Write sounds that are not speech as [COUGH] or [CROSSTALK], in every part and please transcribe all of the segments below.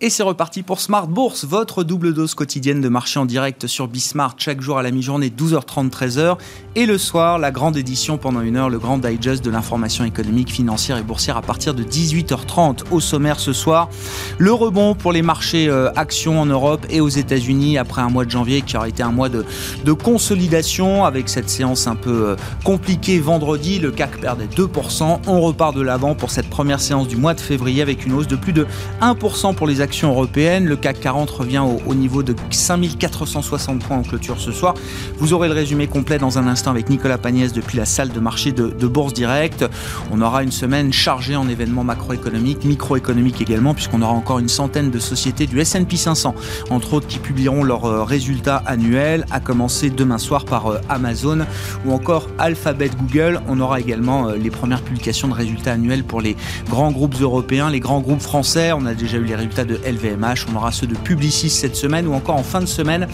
Et c'est reparti pour Smart Bourse, votre double dose quotidienne de marché en direct sur Bismart chaque jour à la mi-journée 12h30 13h et le soir la grande édition pendant une heure le grand digest de l'information économique, financière et boursière à partir de 18h30 au sommaire ce soir. Le rebond pour les marchés euh, actions en Europe et aux États-Unis après un mois de janvier qui aura été un mois de, de consolidation avec cette séance un peu euh, compliquée vendredi, le CAC perdait 2%, on repart de l'avant pour cette première séance du mois de février avec une hausse de plus de 1% pour les actions européenne. Le CAC 40 revient au, niveau de 5460 points en clôture ce soir. Vous aurez le résumé complet dans un instant avec Nicolas Pagnès depuis la salle de marché de, Bourse Direct. On aura une semaine chargée en événements macroéconomiques, microéconomiques également, puisqu'on aura encore une centaine de sociétés du S&P 500, entre autres qui publieront leurs euh, résultats annuels, à commencer demain soir par euh, Amazon ou encore Alphabet Google. On aura également euh, les premières publications de résultats annuels pour les grands groupes européens, les grands groupes français. On a déjà eu les résultats de LVMH, on aura ceux de Publicis cette semaine ou encore en fin de semaine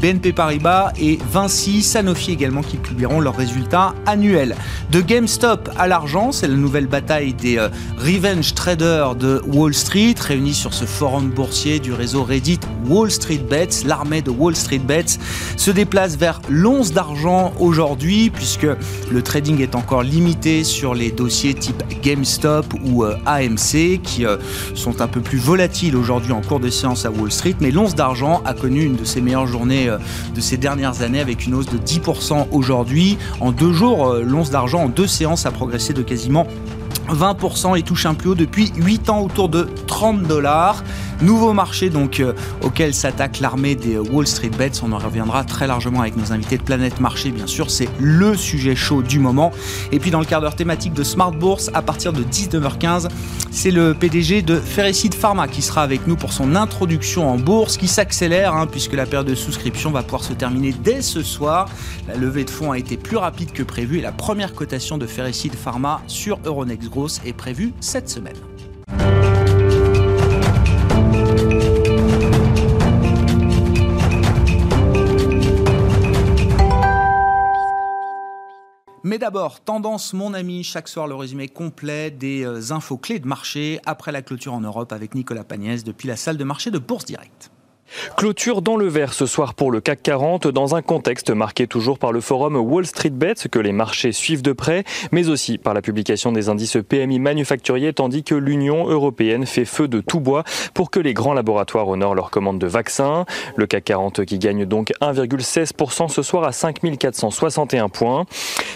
BNP Paribas et Vinci, Sanofi également qui publieront leurs résultats annuels. De GameStop à l'argent, c'est la nouvelle bataille des euh, revenge traders de Wall Street réunis sur ce forum boursier du réseau Reddit Wall Street Bets. L'armée de Wall Street Bets se déplace vers l'once d'argent aujourd'hui puisque le trading est encore limité sur les dossiers type GameStop ou euh, AMC qui euh, sont un peu plus volatiles aujourd'hui aujourd'hui en cours de séance à Wall Street, mais l'once d'argent a connu une de ses meilleures journées euh, de ces dernières années avec une hausse de 10% aujourd'hui. En deux jours, euh, l'once d'argent en deux séances a progressé de quasiment 20% et touche un plus haut depuis 8 ans autour de 30 dollars. Nouveau marché donc euh, auquel s'attaque l'armée des Wall Street Bets. On en reviendra très largement avec nos invités de Planète Marché, bien sûr. C'est le sujet chaud du moment. Et puis dans le quart d'heure thématique de Smart Bourse, à partir de 19h15, c'est le PDG de Ferricide Pharma qui sera avec nous pour son introduction en bourse qui s'accélère hein, puisque la période de souscription va pouvoir se terminer dès ce soir. La levée de fonds a été plus rapide que prévu et la première cotation de Ferricide Pharma sur Euronext Gross est prévue cette semaine. Mais d'abord, tendance mon ami, chaque soir le résumé complet des euh, infos clés de marché après la clôture en Europe avec Nicolas Pagnès depuis la salle de marché de Bourse Direct. Clôture dans le vert ce soir pour le CAC 40 dans un contexte marqué toujours par le forum Wall Street Bets que les marchés suivent de près, mais aussi par la publication des indices PMI manufacturiers tandis que l'Union européenne fait feu de tout bois pour que les grands laboratoires honorent leurs commandes de vaccins. Le CAC 40 qui gagne donc 1,16% ce soir à 5461 points.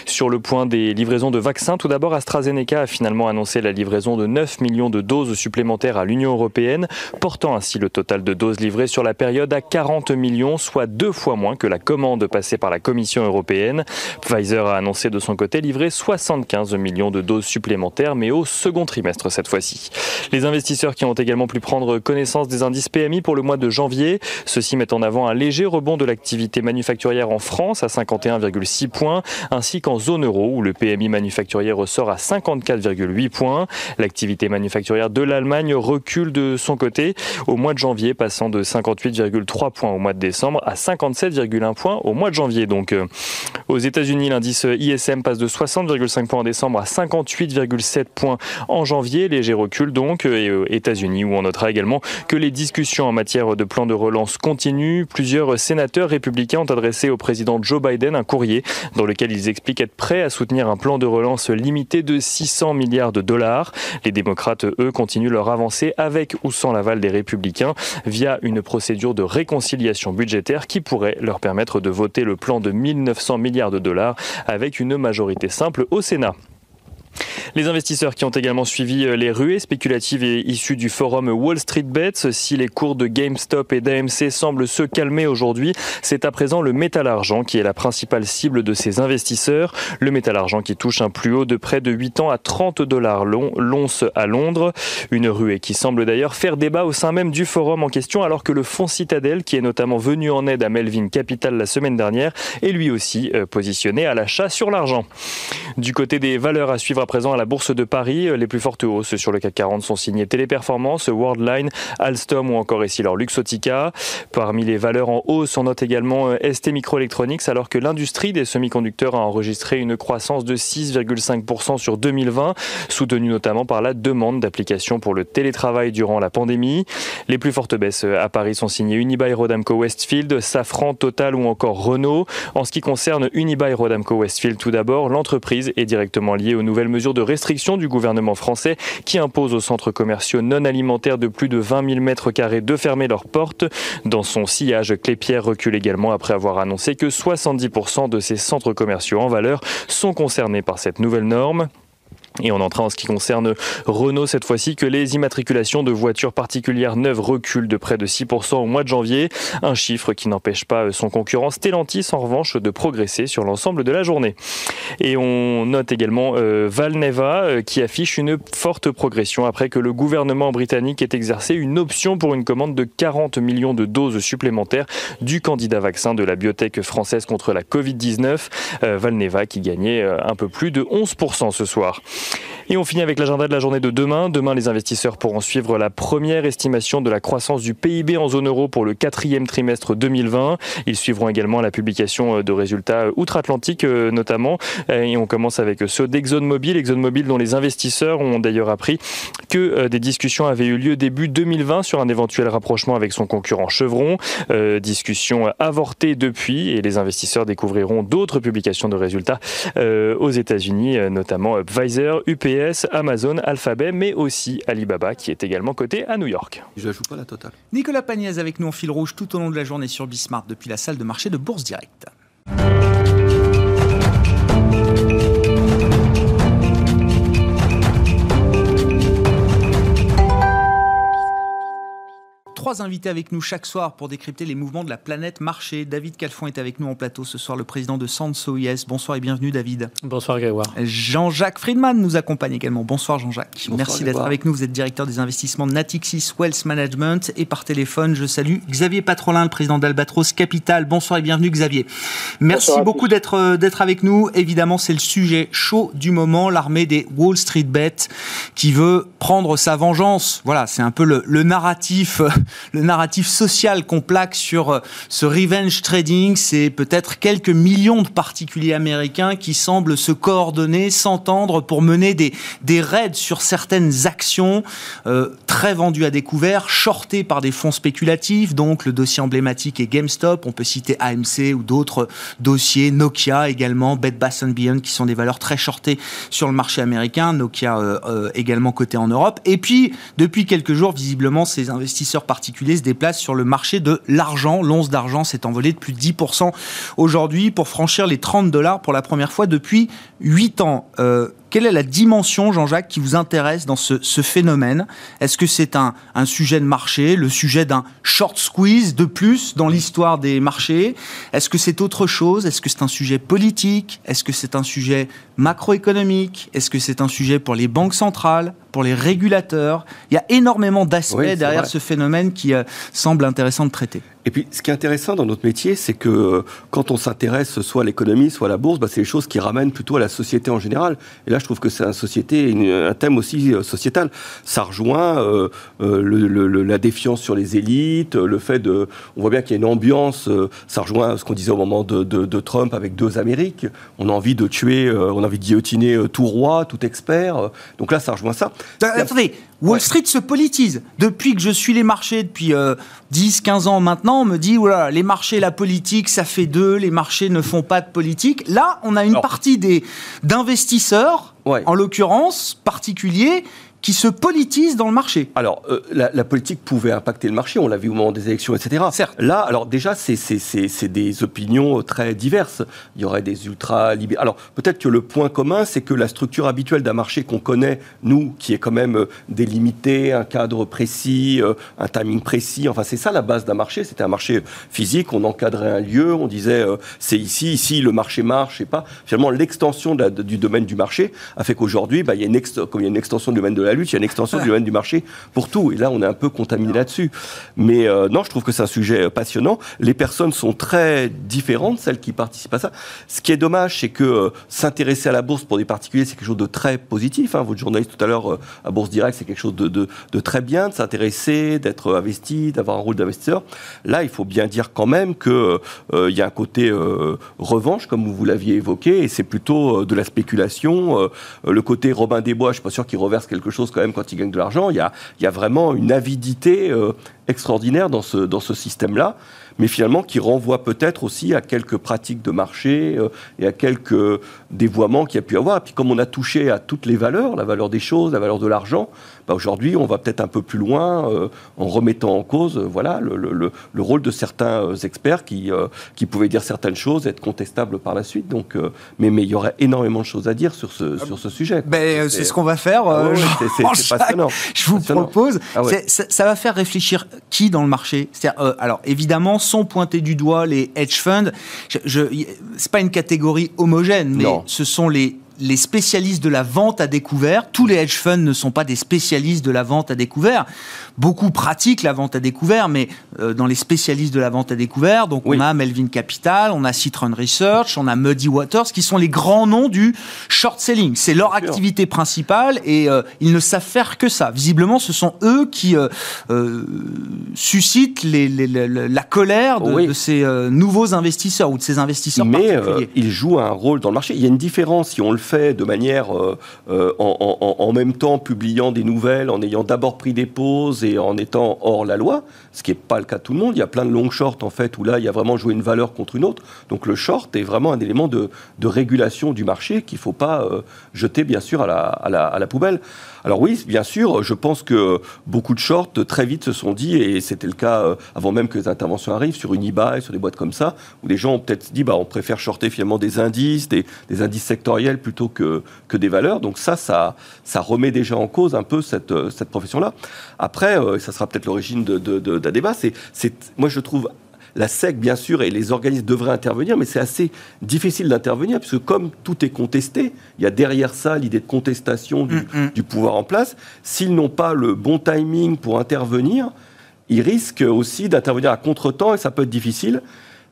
Sur le point des livraisons de vaccins, tout d'abord AstraZeneca a finalement annoncé la livraison de 9 millions de doses supplémentaires à l'Union européenne, portant ainsi le total de doses livrées sur la période à 40 millions, soit deux fois moins que la commande passée par la Commission européenne. Pfizer a annoncé de son côté livrer 75 millions de doses supplémentaires, mais au second trimestre cette fois-ci. Les investisseurs qui ont également pu prendre connaissance des indices PMI pour le mois de janvier, ceux-ci mettent en avant un léger rebond de l'activité manufacturière en France à 51,6 points, ainsi qu'en zone euro où le PMI manufacturier ressort à 54,8 points. L'activité manufacturière de l'Allemagne recule de son côté au mois de janvier, passant de 50 58,3 points au mois de décembre à 57,1 points au mois de janvier. Donc euh, aux États-Unis, l'indice ISM passe de 60,5 points en décembre à 58,7 points en janvier. Léger recul donc. Et aux États-Unis où on notera également que les discussions en matière de plan de relance continuent. Plusieurs sénateurs républicains ont adressé au président Joe Biden un courrier dans lequel ils expliquent être prêts à soutenir un plan de relance limité de 600 milliards de dollars. Les démocrates, eux, continuent leur avancée avec ou sans l'aval des républicains via une procédure de réconciliation budgétaire qui pourrait leur permettre de voter le plan de 1900 milliards de dollars avec une majorité simple au Sénat. Les investisseurs qui ont également suivi euh, les ruées spéculatives et issues du forum Wall Street Bets, si les cours de GameStop et d'AMC semblent se calmer aujourd'hui, c'est à présent le métal argent qui est la principale cible de ces investisseurs. Le métal argent qui touche un plus haut de près de 8 ans à 30 dollars l'once à Londres. Une ruée qui semble d'ailleurs faire débat au sein même du forum en question alors que le fonds Citadel, qui est notamment venu en aide à Melvin Capital la semaine dernière, est lui aussi euh, positionné à l'achat sur l'argent. Du côté des valeurs à suivre présent à la Bourse de Paris. Les plus fortes hausses sur le CAC 40 sont signées Téléperformance, Worldline, Alstom ou encore Essilor Luxotica. Parmi les valeurs en hausse, on note également ST Microelectronics alors que l'industrie des semi-conducteurs a enregistré une croissance de 6,5% sur 2020, soutenue notamment par la demande d'applications pour le télétravail durant la pandémie. Les plus fortes baisses à Paris sont signées Unibail Rodamco Westfield, Safran, Total ou encore Renault. En ce qui concerne Unibail Rodamco Westfield, tout d'abord, l'entreprise est directement liée aux nouvelles mesures de restriction du gouvernement français qui impose aux centres commerciaux non alimentaires de plus de 20 000 mètres carrés de fermer leurs portes. Dans son sillage, Clépierre recule également après avoir annoncé que 70% de ces centres commerciaux en valeur sont concernés par cette nouvelle norme. Et on entra en ce qui concerne Renault cette fois-ci que les immatriculations de voitures particulières neuves reculent de près de 6% au mois de janvier, un chiffre qui n'empêche pas son concurrent Stellantis en revanche de progresser sur l'ensemble de la journée. Et on note également euh, Valneva euh, qui affiche une forte progression après que le gouvernement britannique ait exercé une option pour une commande de 40 millions de doses supplémentaires du candidat vaccin de la biotech française contre la Covid-19, euh, Valneva qui gagnait un peu plus de 11% ce soir. Et on finit avec l'agenda de la journée de demain. Demain, les investisseurs pourront suivre la première estimation de la croissance du PIB en zone euro pour le quatrième trimestre 2020. Ils suivront également la publication de résultats outre-Atlantique euh, notamment. Et on commence avec ceux d'ExxonMobil. ExxonMobil dont les investisseurs ont d'ailleurs appris que euh, des discussions avaient eu lieu début 2020 sur un éventuel rapprochement avec son concurrent Chevron. Euh, discussion avortée depuis et les investisseurs découvriront d'autres publications de résultats aux États-Unis, notamment Pfizer, UPS, Amazon, Alphabet, mais aussi Alibaba qui est également coté à New York. Je joue pas la totale. Nicolas Pagnès avec nous en fil rouge tout au long de la journée sur Bismart depuis la salle de marché de Bourse Direct. Trois invités avec nous chaque soir pour décrypter les mouvements de la planète marché. David Calfon est avec nous en plateau ce soir, le président de Sanso.is. Bonsoir et bienvenue David. Bonsoir Grégoire. Jean-Jacques Friedman nous accompagne également. Bonsoir Jean-Jacques. Merci d'être avec nous. Vous êtes directeur des investissements de Natixis Wealth Management et par téléphone, je salue Xavier Patrolin, le président d'Albatros Capital. Bonsoir et bienvenue Xavier. Merci beaucoup d'être euh, d'être avec nous. Évidemment, c'est le sujet chaud du moment, l'armée des Wall Street Bet qui veut prendre sa vengeance. Voilà, c'est un peu le, le narratif le narratif social qu'on plaque sur euh, ce revenge trading, c'est peut-être quelques millions de particuliers américains qui semblent se coordonner, s'entendre pour mener des, raids sur certaines actions euh, très vendues à découvert, shortées par des fonds spéculatifs. Donc le dossier emblématique est GameStop, on peut citer AMC ou d'autres dossiers, Nokia également, Bed Bath Beyond qui sont des valeurs très shortées sur le marché américain, Nokia euh, également coté en Europe. Et puis depuis quelques jours, visiblement, ces investisseurs se déplace sur le marché de l'argent. L'once d'argent s'est envolée de plus de 10% aujourd'hui pour franchir les 30 dollars pour la première fois depuis 8 ans. Euh, quelle est la dimension, Jean-Jacques, qui vous intéresse dans ce, phénomène? Est-ce que c'est un, un, sujet de marché, le sujet d'un short squeeze de plus dans l'histoire des marchés? Est-ce que c'est autre chose? Est-ce que c'est un sujet politique? Est-ce que c'est un sujet macroéconomique? Est-ce que c'est un sujet pour les banques centrales, pour les régulateurs? Il y a énormément d'aspects derrière ce phénomène qui euh, semble intéressant de traiter. Et puis, ce qui est intéressant dans notre métier, c'est que euh, quand on s'intéresse soit à l'économie, soit à la bourse, bah, c'est les choses qui ramènent plutôt à la société en général. Et là, je trouve que c'est un société, un thème aussi euh, sociétal. Ça rejoint euh, la défiance sur les élites, le fait de, on voit bien qu'il y a une ambiance. ça rejoint ce qu'on disait au moment de, de, Trump avec deux Amériques. On a envie de tuer, on a envie de guillotiner tout roi, tout expert. Donc là, ça rejoint ça. Attendez, Wall Street se politise. Depuis que je suis les marchés, depuis 10, 15 ans maintenant, on me dit, voilà, les marchés, la politique, ça fait deux, les marchés ne font pas de politique. Là, on a une partie des d'investisseurs, en l'occurrence particuliers, qui se politise dans le marché. Alors, euh, la, politique pouvait impacter le marché, on l'a vu au moment des élections, etc. Certes. Là, alors déjà, c'est des opinions très diverses. Il y aurait des ultra-libéraux. Alors, peut-être que le point commun, c'est que la structure habituelle d'un marché qu'on connaît, nous, qui est quand même euh, délimité, un cadre précis, euh, un timing précis, enfin, c'est ça la base d'un marché. C'était un marché physique, on encadrait un lieu, on disait, c'est ici, ici, le marché marche, et pas. Finalement, l'extension du domaine du marché a fait qu'aujourd'hui, bah, il, y a une comme il y a une extension du domaine de la lutte, il y a une extension du domaine du marché pour tout. Et là, on est un peu contaminé là-dessus. Mais euh, non, je trouve que c'est un sujet passionnant. Les personnes sont très différentes, celles qui participent à ça. Ce qui est dommage, c'est que euh, s'intéresser à la bourse pour des particuliers, c'est quelque chose de très positif. Hein. Votre journaliste tout à l'heure euh, à Bourse Direct, c'est quelque chose de, de, de, très bien, de s'intéresser, d'être investi, d'avoir un rôle d'investisseur. Là, il faut bien dire quand même qu'il il y a un côté revanche, comme vous l'aviez évoqué, et c'est plutôt de la spéculation. le côté Robin des Bois, je suis pas sûr qu'il reverse quelque chose quand même quand il gagne de l'argent. Il y a, vraiment une avidité extraordinaire dans ce, dans ce système-là mais finalement qui renvoie peut-être aussi à quelques pratiques de marché euh, et à quelques dévoiements qu'il y a pu avoir. Et puis comme on a touché à toutes les valeurs, la valeur des choses, la valeur de l'argent, bah aujourd'hui on va peut-être un peu plus loin euh, en remettant en cause euh, voilà, le, le, le, rôle de certains experts qui, qui pouvaient dire certaines choses, être contestables par la suite. Donc, mais, mais il y aurait énormément de choses à dire sur ce, sur ce sujet. Ben, c'est ce qu'on va faire. Ah c'est passionnant. Je vous propose. Ah ça, ça, va faire réfléchir qui dans le marché? Alors évidemment, sont pointés du doigt les hedge funds. Ce n'est pas une catégorie homogène, mais ce sont les les spécialistes de la vente à découvert. Tous les hedge funds ne sont pas des spécialistes de la vente à découvert. Beaucoup pratiquent la vente à découvert, mais euh, dans les spécialistes de la vente à découvert, donc on a Melvin Capital, on a Citron Research, on a Muddy Waters, qui sont les grands noms du short selling. C'est leur activité principale et euh, ils ne savent faire que ça. Visiblement, ce sont eux qui euh, suscitent les, la colère de, ces nouveaux investisseurs ou de ces investisseurs mais, ils jouent un rôle dans le marché. Il y a une différence si on le fait de manière euh, euh, en, même temps publiant des nouvelles, en ayant d'abord pris des pauses et en étant hors la loi, ce qui n'est pas le cas de tout le monde. Il y a plein de long shorts en fait où là il y a vraiment joué une valeur contre une autre. Donc le short est vraiment un élément de, régulation du marché qu'il ne faut pas euh, jeter bien sûr à la, à la poubelle. Alors oui, bien sûr, je pense que beaucoup de shorts très vite se sont dit, et c'était le cas euh, avant même que les interventions arrivent, sur une eBay, sur des boîtes comme ça, où les gens ont peut-être dit, bah, on préfère shorter finalement des indices, des, indices sectoriels plutôt que, que des valeurs. Donc ça, ça, ça remet déjà en cause un peu cette, euh, cette profession-là. Après, euh, ça sera peut-être l'origine d'un de, de, débat, c'est, moi je trouve la SEC, bien sûr, et les organismes devraient intervenir, mais c'est assez difficile d'intervenir, puisque comme tout est contesté, il y a derrière ça l'idée de contestation du, mm, mm. du pouvoir en place. S'ils n'ont pas le bon timing pour intervenir, ils risquent aussi d'intervenir à contre-temps, et ça peut être difficile.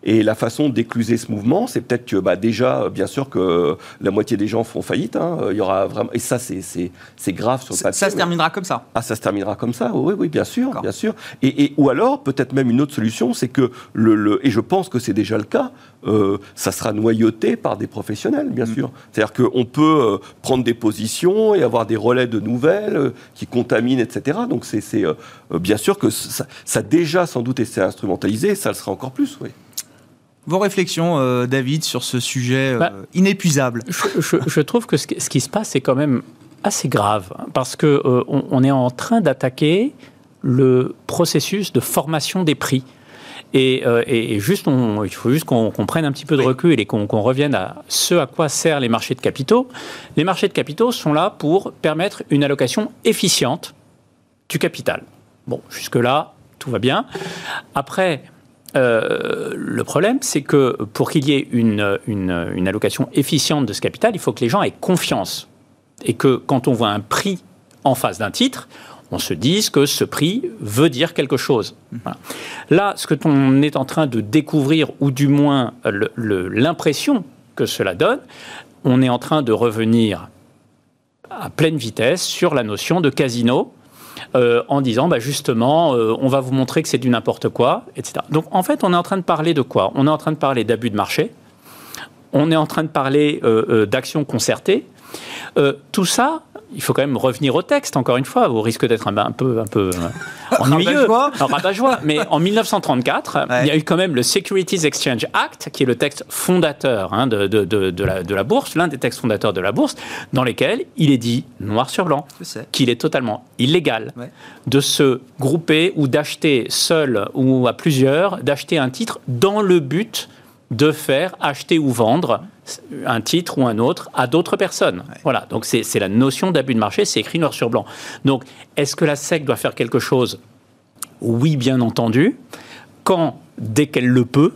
Et la façon d'écluser ce mouvement, c'est peut-être que bah, déjà, bien sûr, que la moitié des gens font faillite. Hein. Il y aura vraiment, et ça, c'est grave sur le papier. Ça se terminera comme ça. Ah, ça se terminera comme ça. Oui, oui, bien sûr, bien sûr. Et, et ou alors, peut-être même une autre solution, c'est que le, le, et je pense que c'est déjà le cas. Euh, ça sera noyauté par des professionnels, bien mm. sûr. C'est-à-dire qu'on peut euh, prendre des positions et avoir des relais de nouvelles euh, qui contaminent, etc. Donc c'est bien sûr que ça, ça, a déjà sans doute été instrumentalisé, ça le sera encore plus, oui. Vos réflexions, euh, David, sur ce sujet euh, bah, inépuisable je, trouve que ce, qui se passe est quand même assez grave, hein, parce qu'on euh, on est en train d'attaquer le processus de formation des prix. Et, juste, il faut juste qu'on prenne un petit peu de recul et qu'on revienne à ce à quoi servent les marchés de capitaux. Les marchés de capitaux sont là pour permettre une allocation efficiente du capital. Bon, jusque-là, tout va bien. Après, euh, le problème, c'est que pour qu'il y ait une, allocation efficiente de ce capital, il faut que les gens aient confiance. Et que quand on voit un prix en face d'un titre, on se dise que ce prix veut dire quelque chose. Là, ce que l'on est en train de découvrir, ou du moins l'impression que cela donne, on est en train de revenir à pleine vitesse sur la notion de casino euh, en disant bah, justement, euh, on va vous montrer que c'est du n'importe quoi, etc. Donc en fait, on est en train de parler de quoi? On est en train de parler d'abus de marché, on est en train de parler euh, d'actions concertées. Tout ça, il faut quand même revenir au texte, encore une fois, au risque d'être un, peu, un peu euh, [LAUGHS] ennuyeux. rabat-joie. Mais en 1934, il y a eu quand même le Securities Exchange Act, qui est le texte fondateur hein, de, de, de, la, de, la, bourse, l'un des textes fondateurs de la bourse, dans lesquels il est dit, noir sur blanc, qu'il est totalement illégal de se grouper ou d'acheter seul ou à plusieurs, d'acheter un titre dans le but de faire acheter ou vendre un titre ou un autre à d'autres personnes. Voilà, donc c'est la notion d'abus de marché, c'est écrit noir sur blanc. Donc, est-ce que la SEC doit faire quelque chose? Oui, bien entendu. Quand, dès qu'elle le peut,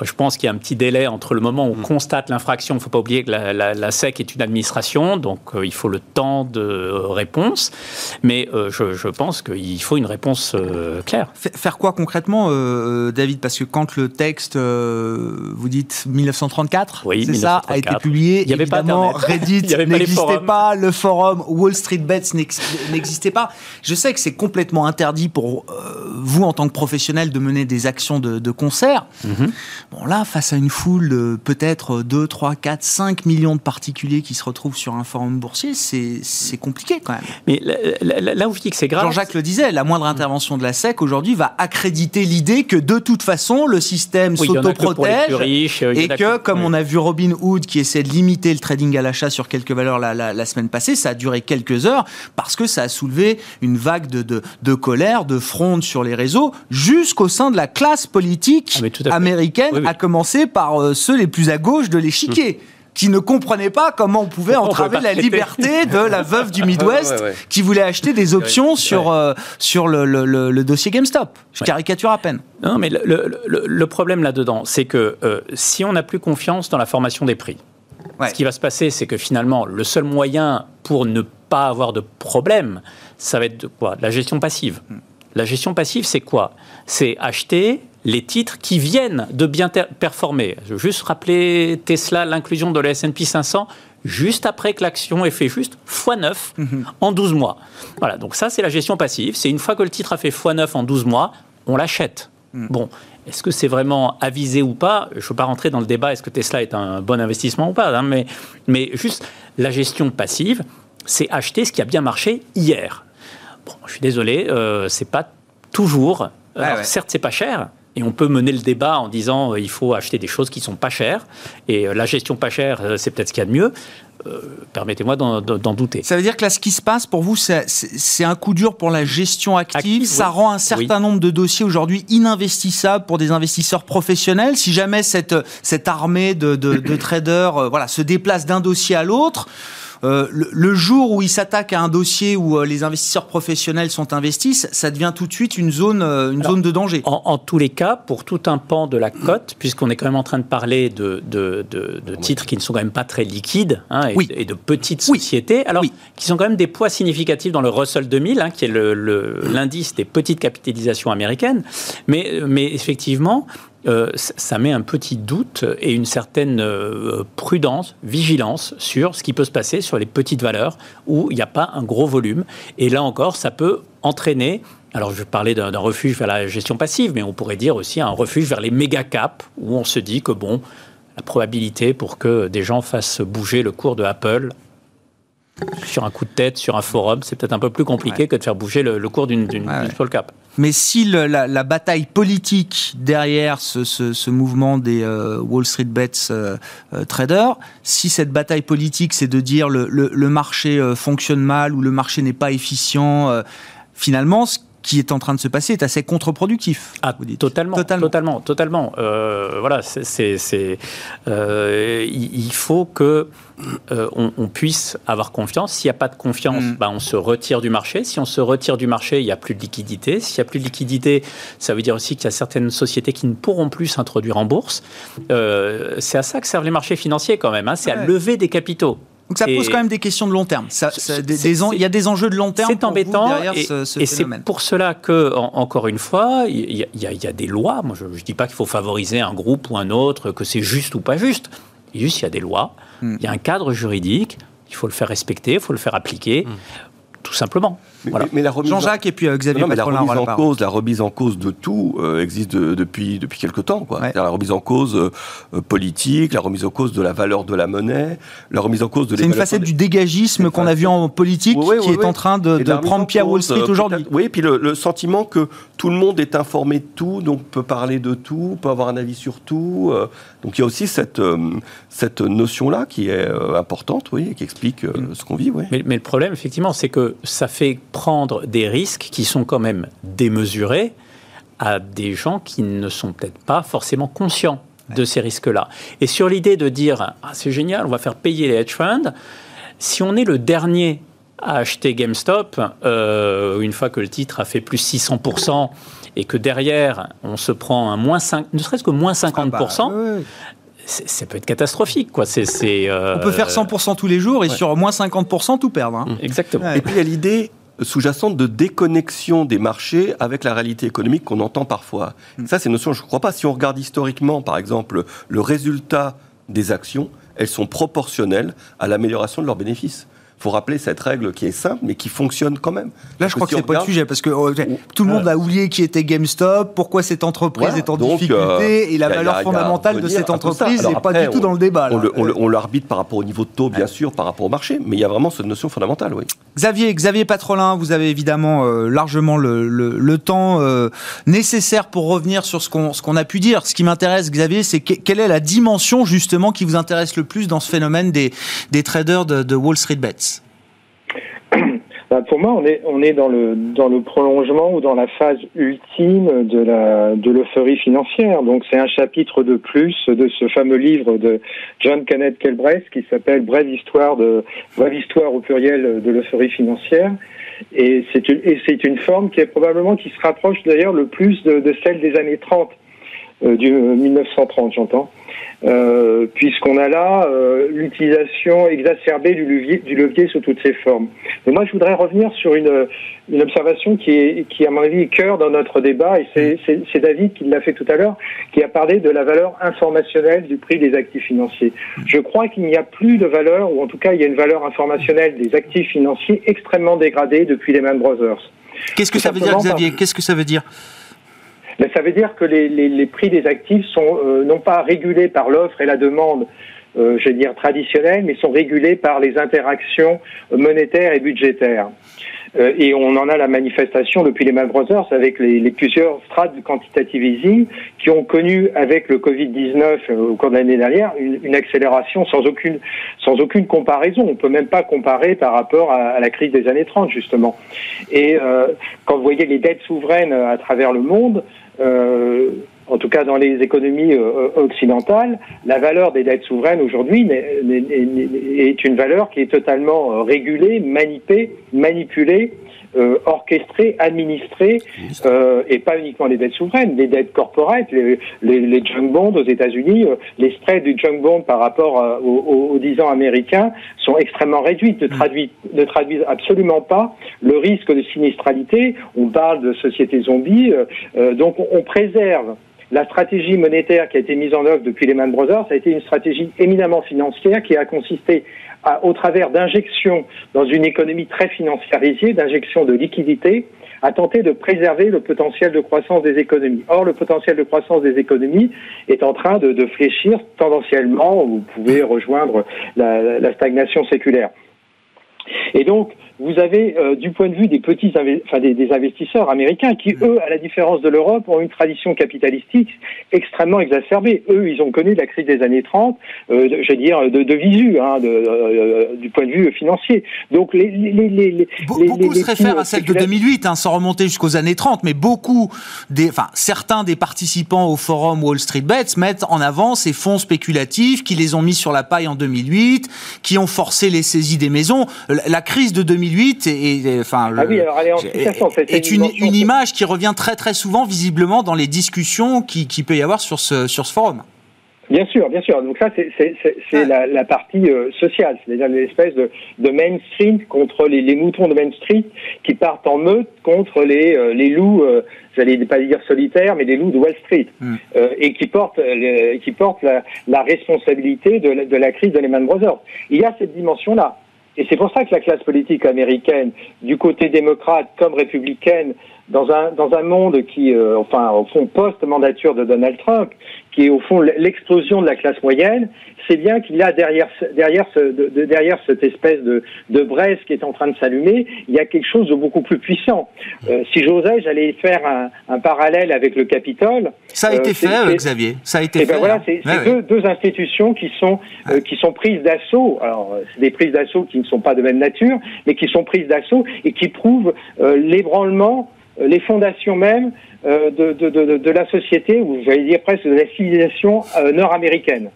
je pense qu'il y a un petit délai entre le moment où on mm. constate l'infraction. Il ne faut pas oublier que la, SEC est une administration, donc euh, il faut le temps de réponse. Mais euh, je, pense qu'il faut une réponse euh, claire. Faire quoi concrètement, David? Parce que quand le texte, vous dites 1934, oui, c'est ça, a été publié, il n'y avait pas [LAUGHS] Reddit n'existait pas, le forum Wall Street Bets n'existait pas. Je sais que c'est complètement interdit pour vous en tant que professionnel de mener des actions de, concert. Mm-hmm. Bon, là, face à une foule de peut-être 2, 3, 4, 5 millions de particuliers qui se retrouvent sur un forum boursier, c'est compliqué quand même. Mais là, où je dis que c'est grave. Jean-Jacques le disait, la moindre intervention de la SEC aujourd'hui va accréditer l'idée que de toute façon, le système s'autoprotège euh, et que, comme on a vu Robin Hood qui essaie de limiter le trading à l'achat sur quelques valeurs la, semaine passée, ça a duré quelques heures parce que ça a soulevé une vague de, de, colère, de fronde sur les réseaux, jusqu'au sein de la classe politique ah, américaine à commencer par euh, ceux les plus à gauche de l'échiquier. Hmm. qui ne comprenaient pas comment on pouvait entraver la liberté de la veuve du [LAUGHS] Midwest qui voulait acheter des options sur, euh, sur le, le, dossier GameStop. Je caricature à peine. Non, mais le, problème là-dedans, c'est que euh, si on n'a plus confiance dans la formation des prix, ce qui va se passer, c'est que finalement, le seul moyen pour ne pas avoir de problème, ça va être de quoi? La gestion passive. Hmm. La gestion passive, c'est quoi? C'est acheter les titres qui viennent de bien performer. Je veux juste rappeler Tesla, l'inclusion de la S&P 500 juste après que l'action ait fait juste x9 mhm. en 12 mois. Voilà, donc ça c'est la gestion passive. C'est une fois que le titre a fait x9 en 12 mois, on l'achète. Mhm. Bon, est-ce que c'est vraiment avisé ou pas? Je ne veux pas rentrer dans le débat, est-ce que Tesla est un bon investissement ou pas, hein, mais, mais juste la gestion passive, c'est acheter ce qui a bien marché hier. Bon, je suis désolé, euh, c'est pas toujours. Certes, c'est pas cher, et on peut mener le débat en disant euh, il faut acheter des choses qui sont pas chères. Et euh, la gestion pas chère, euh, c'est peut-être ce qu'il y a de mieux. Permettez-moi d'en douter. Ça veut dire que là, ce qui se passe pour vous, c'est un coup dur pour la gestion active. ça rend un certain nombre de dossiers aujourd'hui ininvestissables pour des investisseurs professionnels. Si jamais cette, cette armée de, de traders voilà, se déplace d'un dossier à l'autre, euh, le, jour où il s'attaque à un dossier où euh, les investisseurs professionnels sont investis, ça devient tout de suite une zone, euh, une zone de danger. En, tous les cas, pour tout un pan de la cote, puisqu'on est quand même en train de parler de, de, titres qui ne sont quand même pas très liquides hein, et, de petites sociétés, alors qui sont quand même des poids significatifs dans le Russell 2000, hein, qui est l'indice des petites capitalisations américaines. Mais, mais effectivement, euh, ça met un petit doute et une certaine euh, prudence, vigilance sur ce qui peut se passer sur les petites valeurs où il n'y a pas un gros volume. Et là encore, ça peut entraîner alors, je parlais d'un refuge vers la gestion passive, mais on pourrait dire aussi un refuge vers les méga caps, où on se dit que, bon, la probabilité pour que des gens fassent bouger le cours de Apple sur un coup de tête, sur un forum, c'est peut-être un peu plus compliqué que de faire bouger le, cours d'une small cap. Mais si la, bataille politique derrière ce, mouvement des euh, Wall Street Bets euh, euh, traders, si cette bataille politique c'est de dire le, le marché fonctionne mal ou le marché n'est pas efficient, finalement, ce qui est en train de se passer est assez contre-productif. Ah, vous dites. Totalement, totalement, totalement. Euh, voilà, c'est, euh, il faut que euh, on, puisse avoir confiance. S'il n'y a pas de confiance, mm. bah, on se retire du marché. Si on se retire du marché, il n'y a plus de liquidité. S'il n'y a plus de liquidité, ça veut dire aussi qu'il y a certaines sociétés qui ne pourront plus s'introduire en bourse. c'est à ça que servent les marchés financiers quand même. Hein. C'est à lever des capitaux. Donc ça pose quand même des questions de long terme. il y a des enjeux de long terme. C'est embêtant derrière et, ce, et c'est pour cela que, encore une fois, il y, a, des lois. Moi, je ne dis pas qu'il faut favoriser un groupe ou un autre, que c'est juste ou pas juste. Juste, il y a des lois, hmm. il y a un cadre juridique, il faut le faire respecter, il faut le faire appliquer. Hmm tout simplement. Mais, la Jean-Jacques et puis euh, Xavier la remise en cause, la remise en cause de tout euh, existe depuis depuis quelque temps. Quoi. La remise en cause euh, politique, la remise en cause de la valeur de la monnaie, la remise en cause de. C'est une facette du dégagisme qu'on a vu en politique qui est en train de, prendre pied à Wall Street aujourd'hui. Oui, et puis le, sentiment que tout le monde est informé de tout, donc peut parler de tout, peut avoir un avis sur tout. donc il y a aussi cette cette notion là qui est importante, oui, et qui explique ce qu'on vit. Mais, mais le problème, effectivement, c'est que ça fait prendre des risques qui sont quand même démesurés à des gens qui ne sont peut-être pas forcément conscients de ces risques-là. Et sur l'idée de dire ah, c'est génial, on va faire payer les hedge funds, si on est le dernier à acheter GameStop, une fois que le titre a fait plus 600%, et que derrière, on se prend un moins 5, ne serait-ce que moins 50%, ça peut être catastrophique. Quoi. C'est, On peut faire 100% tous les jours et sur moins 50% tout perdre. Hein. Exactement. Et puis il y a l'idée sous-jacente de déconnexion des marchés avec la réalité économique qu'on entend parfois. Mm. Ça, c'est une notion, je ne crois pas. Si on regarde historiquement, par exemple, le résultat des actions, elles sont proportionnelles à l'amélioration de leurs bénéfices faut rappeler cette règle qui est simple, mais qui fonctionne quand même. Là, je crois que c'est pas le sujet, parce que oh, tout le monde a oublié qui était GameStop, pourquoi cette entreprise est en difficulté, euh, et la valeur fondamentale de cette entreprise n'est pas du tout dans le débat. On l'arbitre par rapport au niveau de taux, bien sûr, par rapport au marché, mais il y a vraiment cette notion fondamentale, oui. Xavier, Xavier Patrolin, vous avez évidemment euh, largement le, temps euh, nécessaire pour revenir sur ce qu'on a pu dire. Ce qui m'intéresse, Xavier, c'est quelle est la dimension justement qui vous intéresse le plus dans ce phénomène des, des traders de, de Wall Street Bets? [CLEARS THROAT] bah, pour moi, on est, on est dans, le, dans le prolongement ou dans la phase ultime de la de l'euphorie financière. Donc, c'est un chapitre de plus de ce fameux livre de John Kenneth Kelbreth qui s'appelle Brève histoire de brève histoire au pluriel de l'euphorie financière. Et c'est une, une forme qui est probablement qui se rapproche d'ailleurs le plus de, celle des années 30, euh, du 1930, j'entends. Euh, puisqu'on a là euh, l'utilisation exacerbée du levier, du levier sous toutes ses formes. Mais moi, je voudrais revenir sur une, une observation qui, est, qui, à mon avis, est cœur dans notre débat, et c'est David qui l'a fait tout à l'heure, qui a parlé de la valeur informationnelle du prix des actifs financiers. Je crois qu'il n'y a plus de valeur, ou en tout cas, il y a une valeur informationnelle des actifs financiers extrêmement dégradée depuis les Man Brothers. Qu'est-ce que ça veut dire, Xavier? Qu'est-ce que ça veut dire? Mais ça veut dire que les, les, prix des actifs sont euh, non pas régulés par l'offre et la demande, euh, je veux dire traditionnelles, mais sont régulés par les interactions monétaires et budgétaires. Euh, et on en a la manifestation depuis les Mal Brothers avec les, plusieurs strates de quantitative easing qui ont connu avec le Covid-19 euh, au cours de l'année dernière une, accélération sans aucune, sans aucune comparaison. On peut même pas comparer par rapport à, à la crise des années 30 justement. Et quand vous voyez les dettes souveraines à travers le monde, en tout cas dans les économies euh, occidentales, la valeur des dettes souveraines aujourd'hui est une valeur qui est totalement euh, régulée, manipulée, manipulée euh, orchestrée, administrée, euh, et pas uniquement les dettes souveraines, les dettes corporates, les, les, les junk bonds aux États-Unis, euh, les spreads du junk bond par rapport aux, aux, 10 ans américains sont extrêmement réduits, ne traduisent, ne traduisent absolument pas le risque de sinistralité. On parle de sociétés zombies, donc on, on préserve la stratégie monétaire qui a été mise en œuvre depuis les Man Brothers a été une stratégie éminemment financière qui a consisté à, au travers d'injections dans une économie très financiarisée, d'injections de liquidités, à tenter de préserver le potentiel de croissance des économies. Or, le potentiel de croissance des économies est en train de, de fléchir tendanciellement. Vous pouvez rejoindre la, la stagnation séculaire. Et donc, vous avez euh, du point de vue des petits enfin, des, des, investisseurs américains qui, eux, à la différence de l'Europe, ont une tradition capitalistique extrêmement exacerbée. Eux, ils ont connu la crise des années 30, euh, je veux dire, de, de visu, hein, de, euh, du point de vue financier. Donc, les, les, les, beaucoup se réfèrent à celle de 2008, hein, sans remonter jusqu'aux années 30, mais beaucoup, des, enfin, certains des participants au forum Wall Street Bets mettent en avant ces fonds spéculatifs qui les ont mis sur la paille en 2008, qui ont forcé les saisies des maisons. La crise de 2008 et, enfin, ah oui, alors elle est, est une, une, image qui revient très très souvent visiblement dans les discussions qui, qui peut y avoir sur ce, sur ce forum. Bien sûr, bien sûr. Donc ça, c'est la, la, partie euh, sociale, c'est-à-dire l'espèce de, de Main Street contre les, les, moutons de Main Street qui partent en meute contre les, euh, les loups, euh, j'allais pas dire solitaires, mais les loups de Wall Street, mm. euh, et qui portent, qui portent la, la responsabilité de la, de la crise de Lehman Brothers. Il y a cette dimension-là. Et c'est pour ça que la classe politique américaine, du côté démocrate comme républicaine, dans un, dans un monde qui, euh, enfin, au fond, post-mandature de Donald Trump, qui est au fond l'explosion de la classe moyenne, c'est bien qu'il y a derrière, derrière, ce, de, derrière cette espèce de, de braise qui est en train de s'allumer, il y a quelque chose de beaucoup plus puissant. Euh, si j'osais, j'allais faire un, un, parallèle avec le Capitole. Ça a été euh, fait, Xavier. Ça a été eh ben fait. voilà, hein. c'est ouais, deux, deux, institutions qui sont, euh, qui sont prises d'assaut. Alors, c'est des prises d'assaut qui ne sont pas de même nature, mais qui sont prises d'assaut et qui prouvent l'ébranlement euh, les fondations même euh, de, de, de, de, la société, ou j'allais dire presque de la civilisation euh, nord-américaine.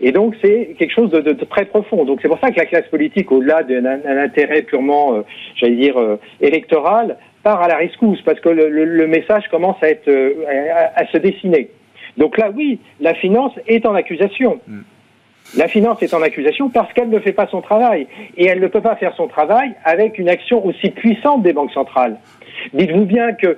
Et donc c'est quelque chose de, très profond. Donc c'est pour ça que la classe politique, au-delà d'un intérêt purement, euh, j'allais dire, euh, électoral, part à la rescousse parce que le, message commence à être euh, à, se dessiner. Donc là, oui, la finance est en accusation. Mm. La finance est en accusation parce qu'elle ne fait pas son travail. Et elle ne peut pas faire son travail avec une action aussi puissante des banques centrales. Dites-vous bien que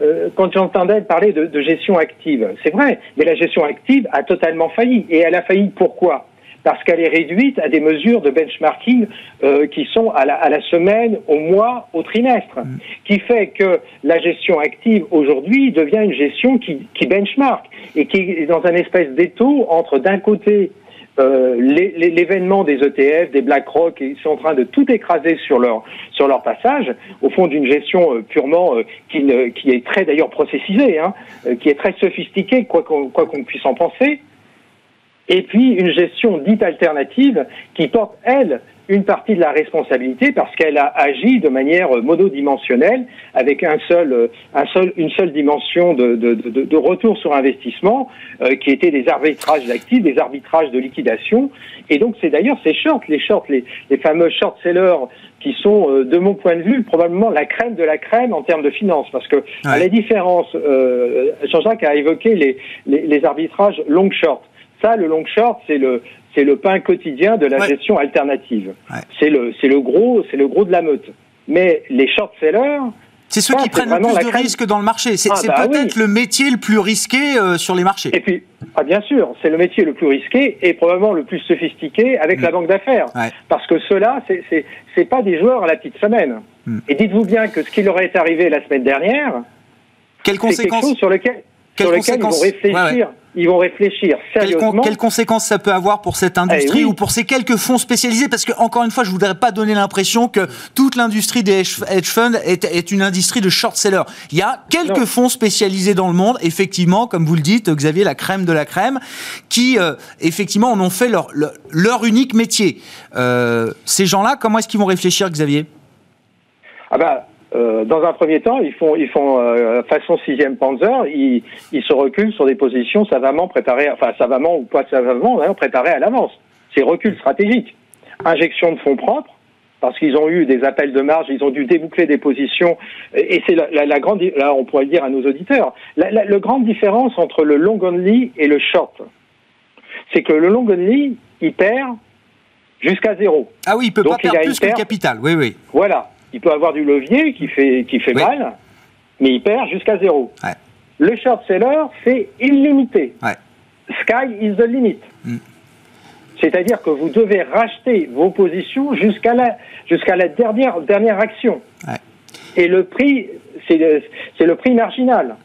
euh, quand j'entendais parler de, gestion active, c'est vrai, mais la gestion active a totalement failli. Et elle a failli pourquoi? Parce qu'elle est réduite à des mesures de benchmarking euh, qui sont à la, semaine, au mois, au trimestre, mm. qui fait que la gestion active aujourd'hui devient une gestion qui, qui benchmark et qui est dans un espèce d'étau entre d'un côté euh, l'événement des ETF, des BlackRock, ils sont en train de tout écraser sur leur sur leur passage, au fond d'une gestion euh, purement euh, qui, qui est très d'ailleurs processisée, hein, qui est très sophistiquée, quoi qu'on quoi qu'on puisse en penser. Et puis une gestion dite alternative qui porte elle une partie de la responsabilité parce qu'elle a agi de manière monodimensionnelle avec un seul, un seul, une seule dimension de, de, de, de retour sur investissement euh, qui était des arbitrages d'actifs, des arbitrages de liquidation. Et donc c'est d'ailleurs ces shorts, les shorts, les, les fameux short sellers qui sont, euh, de mon point de vue, probablement la crème de la crème en termes de finances. Parce que, à la différence, euh, Jean-Jacques a évoqué les, les, les arbitrages long-short. Ça, le long-short, c'est le, c'est le pain quotidien de la gestion alternative. C'est le, c'est le gros, c'est le gros de la meute. Mais les short sellers, c'est ceux qui prennent le plus de risques dans le marché. C'est ah, bah peut-être le métier le plus risqué euh, sur les marchés. Et puis, ah, bien sûr, c'est le métier le plus risqué et probablement le plus sophistiqué avec mm. la banque d'affaires. Parce que ceux-là, c'est pas des joueurs à la petite semaine. Mm. Et dites-vous bien que ce qui leur est arrivé la semaine dernière, c'est quelque chose sur lequel, sur lequel ils vont réfléchir ils vont réfléchir sérieusement. Quelles, conséquences ça peut avoir pour cette industrie eh ou pour ces quelques fonds spécialisés? Parce que encore une fois, je voudrais pas donner l'impression que toute l'industrie des hedge funds est, une industrie de short sellers. Il y a quelques fonds spécialisés dans le monde, effectivement, comme vous le dites, Xavier, la crème de la crème, qui euh, effectivement en ont fait leur, leur, unique métier. Euh, ces gens-là, comment est-ce qu'ils vont réfléchir, Xavier? Ah bah, euh, dans un premier temps, ils font, ils font euh, façon sixième Panzer, ils, ils, se reculent sur des positions savamment préparées, enfin savamment ou pas savamment, hein, préparées à l'avance. C'est recul stratégique. Injection de fonds propres, parce qu'ils ont eu des appels de marge, ils ont dû déboucler des positions, et c'est la, la, grande, là on pourrait le dire à nos auditeurs, la, la, grande différence entre le long only et le short, c'est que le long only, il perd jusqu'à zéro. Ah oui, il peut pas perdre plus que le capital, oui, oui. Voilà il peut avoir du levier qui fait, qui fait mal, mais il perd jusqu'à zéro. Le short seller, c'est illimité. Sky is the limit. Mm. C'est-à-dire que vous devez racheter vos positions jusqu'à la, jusqu'à la dernière, dernière action. Et le prix, c'est le prix marginal.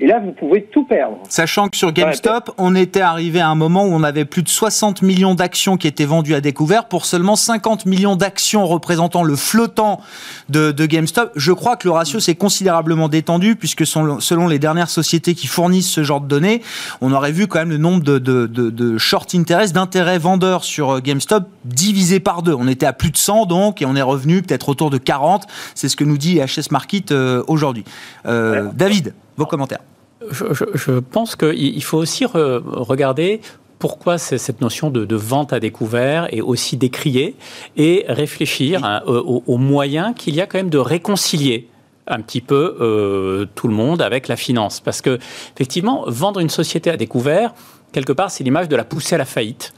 Et là, vous pouvez tout perdre. Sachant que sur GameStop, on était arrivé à un moment où on avait plus de 60 millions d'actions qui étaient vendues à découvert pour seulement 50 millions d'actions représentant le flottant de, GameStop. Je crois que le ratio s'est considérablement détendu puisque selon les dernières sociétés qui fournissent ce genre de données, on aurait vu quand même le nombre de, de short interest, d'intérêts vendeurs sur euh, GameStop divisé par deux. On était à plus de 100 donc et on est revenu peut-être autour de 40. C'est ce que nous dit HS Market euh, aujourd'hui. Euh, David vos commentaires. Je, pense qu'il faut aussi regarder pourquoi cette notion de, vente à découvert est aussi décriée et réfléchir hein, aux, moyens qu'il y a quand même de réconcilier un petit peu euh, tout le monde avec la finance. Parce que, effectivement, vendre une société à découvert, quelque part, c'est l'image de la pousser à la faillite.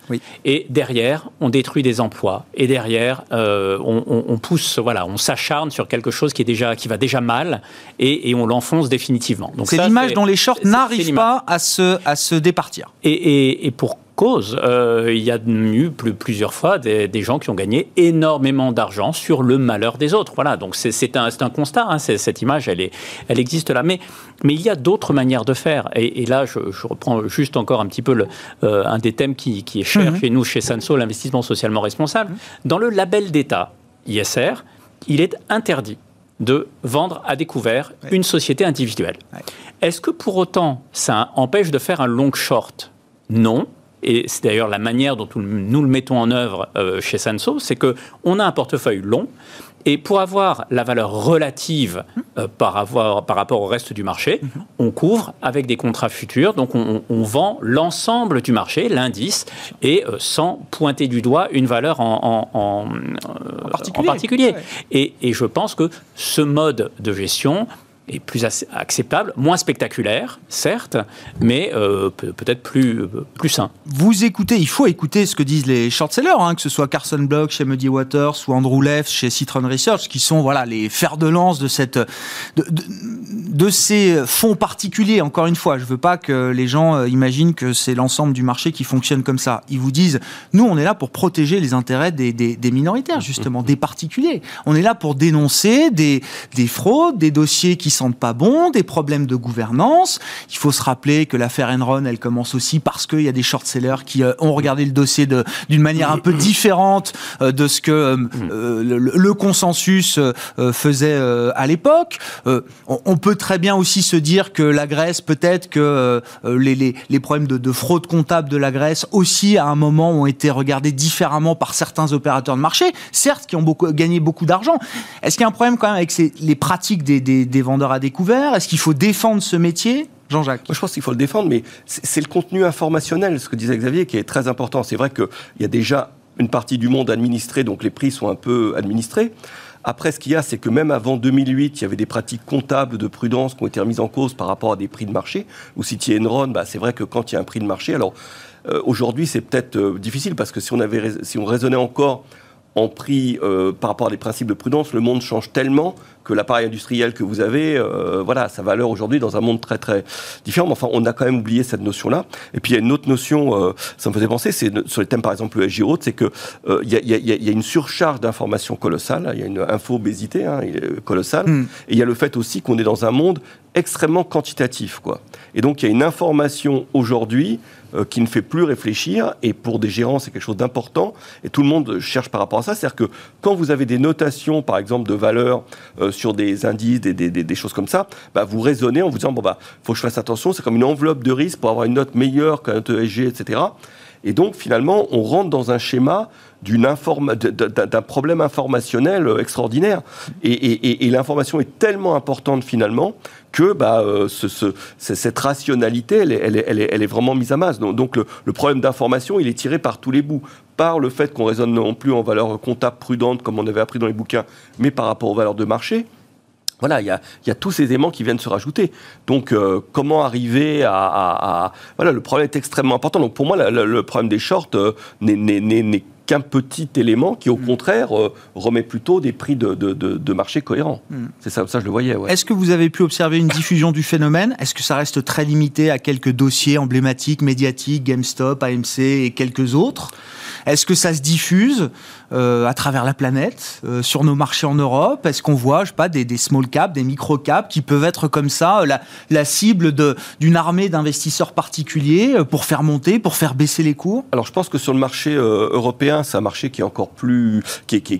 Et derrière, on détruit des emplois. Et derrière, euh, on, pousse, voilà, on s'acharne sur quelque chose qui, est déjà, qui va déjà mal et, on l'enfonce définitivement. C'est l'image dont les shorts n'arrivent pas à se, à se départir. Et, et, et pour cause. Euh, il y a eu plusieurs fois des, gens qui ont gagné énormément d'argent sur le malheur des autres. Voilà, donc c'est un, un, constat, hein. cette image, elle, est, elle existe là. Mais, mais il y a d'autres manières de faire. Et, là, je, reprends juste encore un petit peu le, euh, un des thèmes qui, est cher mhm. chez nous, chez Sanso, l'investissement socialement responsable. Dans le label d'État, ISR, il est interdit de vendre à découvert une société individuelle. Est-ce que pour autant ça empêche de faire un long short? Non et c'est d'ailleurs la manière dont nous le mettons en œuvre euh, chez Sanso, c'est qu'on a un portefeuille long Et pour avoir la valeur relative euh, par, avoir, par rapport au reste du marché, on couvre avec des contrats futurs. Donc on, on vend l'ensemble du marché, l'indice, et euh, sans pointer du doigt une valeur en, en, en, En particulier. en particulier. Ouais. Et, et je pense que ce mode de gestion est plus ac- acceptable, moins spectaculaire, certes, mais euh, peut- peut-être plus, euh, plus sain. Vous écoutez, il faut écouter ce que disent les short-sellers, hein, que ce soit Carson Block chez Muddy Waters ou Andrew Leff chez Citron Research, qui sont voilà les fers de lance de cette de, de, de ces fonds particuliers. Encore une fois, je veux pas que les gens euh, imaginent que c'est l'ensemble du marché qui fonctionne comme ça. Ils vous disent, nous, on est là pour protéger les intérêts des, des, des minoritaires, justement, des particuliers. On est là pour dénoncer des, des fraudes, des dossiers qui sentent pas bon, des problèmes de gouvernance. Il faut se rappeler que l'affaire Enron, elle commence aussi parce qu'il y a des short-sellers qui euh, ont regardé le dossier d'une manière un peu différente euh, de ce que euh, euh, le, le consensus faisait à l'époque. On, on peut très bien aussi se dire que la Grèce, peut-être que les, les, les problèmes de, de fraude comptable de la Grèce aussi, à un moment, ont été regardés différemment par certains opérateurs de marché, certes, qui ont beaucoup, gagné beaucoup d'argent. Est-ce qu'il y a un problème quand même avec ces, les pratiques des, des, des vendeurs à découvert? Est-ce qu'il faut défendre ce métier? Jean-Jacques je pense qu'il faut le défendre, mais c'est le contenu informationnel, ce que disait Xavier, qui est très important. C'est vrai qu'il y a déjà une partie du monde administré, donc les prix sont un peu administrés. Après, ce qu'il y a, c'est que même avant 2008, il y avait des pratiques comptables de prudence qui ont été remises en cause par rapport à des prix de marché. Vous citiez Enron, bah, c'est vrai que quand il y a un prix de marché, alors euh, aujourd'hui, c'est peut-être euh, difficile parce que si on, avait, si on raisonnait encore en prix euh, par rapport à des principes de prudence, le monde change tellement que l'appareil industriel que vous avez, euh, voilà, sa valeur aujourd'hui dans un monde très très différent. Mais enfin, on a quand même oublié cette notion-là. Et puis il y a une autre notion, euh, ça me faisait penser, c'est sur les thèmes par exemple le SG Haute, c'est que il y, a, y y une surcharge d'informations colossale. Il y a une info-obésité hein, colossale. Mm. Et il y a le fait aussi qu'on est dans un monde extrêmement quantitatif, quoi. Et donc il y a une information aujourd'hui euh, qui ne fait plus réfléchir. Et pour des gérants, c'est quelque chose d'important. Et tout le monde cherche par rapport à ça. C'est-à-dire que quand vous avez des notations, par exemple, de valeur euh, sur des indices, des, des- des- choses comme ça, bah, vous raisonnez en vous disant bon bah faut que je fasse attention. C'est comme une enveloppe de risque pour avoir une note meilleure qu'un ESG, etc. Et donc finalement, on rentre dans un schéma d'un problème informationnel euh, extraordinaire. Et, l'information est tellement importante finalement que bah, euh, cette rationalité, elle est, vraiment mise à masse. Donc, le, problème d'information, il est tiré par tous les bouts. Par le fait qu'on raisonne non plus en valeur comptable prudente, comme on avait appris dans les bouquins, mais par rapport aux valeurs de marché. Voilà, il y a, tous ces éléments qui viennent se rajouter. Donc, euh, comment arriver à, Voilà, le problème est extrêmement important. Donc, pour moi, le problème des shorts euh, n'est qu'un petit élément qui, au contraire, euh, remet plutôt des prix de, de- de- de marché cohérents. C'est ça, ça, je le voyais. Ouais. Est-ce que vous avez pu observer une diffusion du phénomène? Est-ce que ça reste très limité à quelques dossiers emblématiques, médiatiques, GameStop, AMC et quelques autres? Est-ce que ça se diffuse? À travers la planète, euh, sur nos marchés en Europe Est-ce qu'on voit, je sais pas, des, small caps, des micro caps qui peuvent être comme ça euh, la, cible d'une armée d'investisseurs particuliers euh, pour faire monter, pour faire baisser les cours? Alors, je pense que sur le marché euh, européen, c'est un marché qui est encore plus, qui, qui,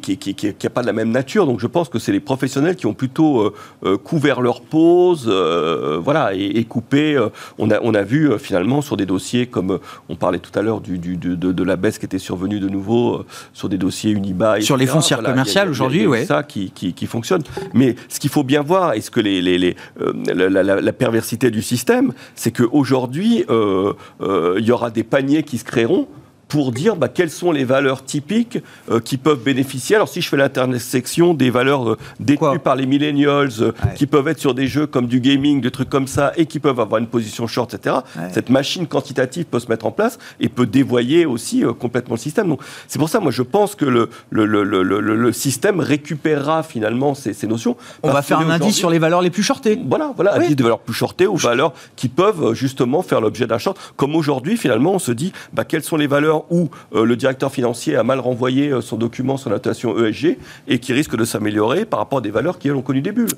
pas de la même nature. Donc, je pense que c'est les professionnels qui ont plutôt euh, euh, couvert leur pause, euh, voilà, et, coupé. euh, on a, vu euh, finalement sur des dossiers comme euh, on parlait tout à l'heure de, la baisse qui était survenue de nouveau euh, sur des dossiers Unibail. Sur les foncières Voilà, commerciales aujourd'hui, eu ouais. ça qui, qui, qui fonctionne. Mais ce qu'il faut bien voir, et ce que les, les, les, euh, la, la- la- la perversité du système, c'est qu'aujourd'hui, euh, euh, il y aura des paniers qui se créeront pour dire bah, quelles sont les valeurs typiques euh, qui peuvent bénéficier. Alors si je fais l'intersection des valeurs euh, détenues Quoi par les millennials, euh, Ouais. qui peuvent être sur des jeux comme du gaming, des trucs comme ça, et qui peuvent avoir une position short, etc., Ouais. cette machine quantitative peut se mettre en place et peut dévoyer aussi euh, complètement le système. Donc c'est pour ça, moi je pense que le, le, le, le, le- le système récupérera finalement ces, ces notions. On va faire un indice sur les valeurs les plus shortées. voilà, voilà, Oui. indice de valeurs plus shortées ou valeurs qui peuvent justement faire l'objet d'un short. Comme aujourd'hui, finalement, on se dit bah, quelles sont les valeurs où euh, le directeur financier a mal renvoyé euh, son document sur la notation ESG et qui risquent de s'améliorer par rapport à des valeurs qui, ont connu des bulles.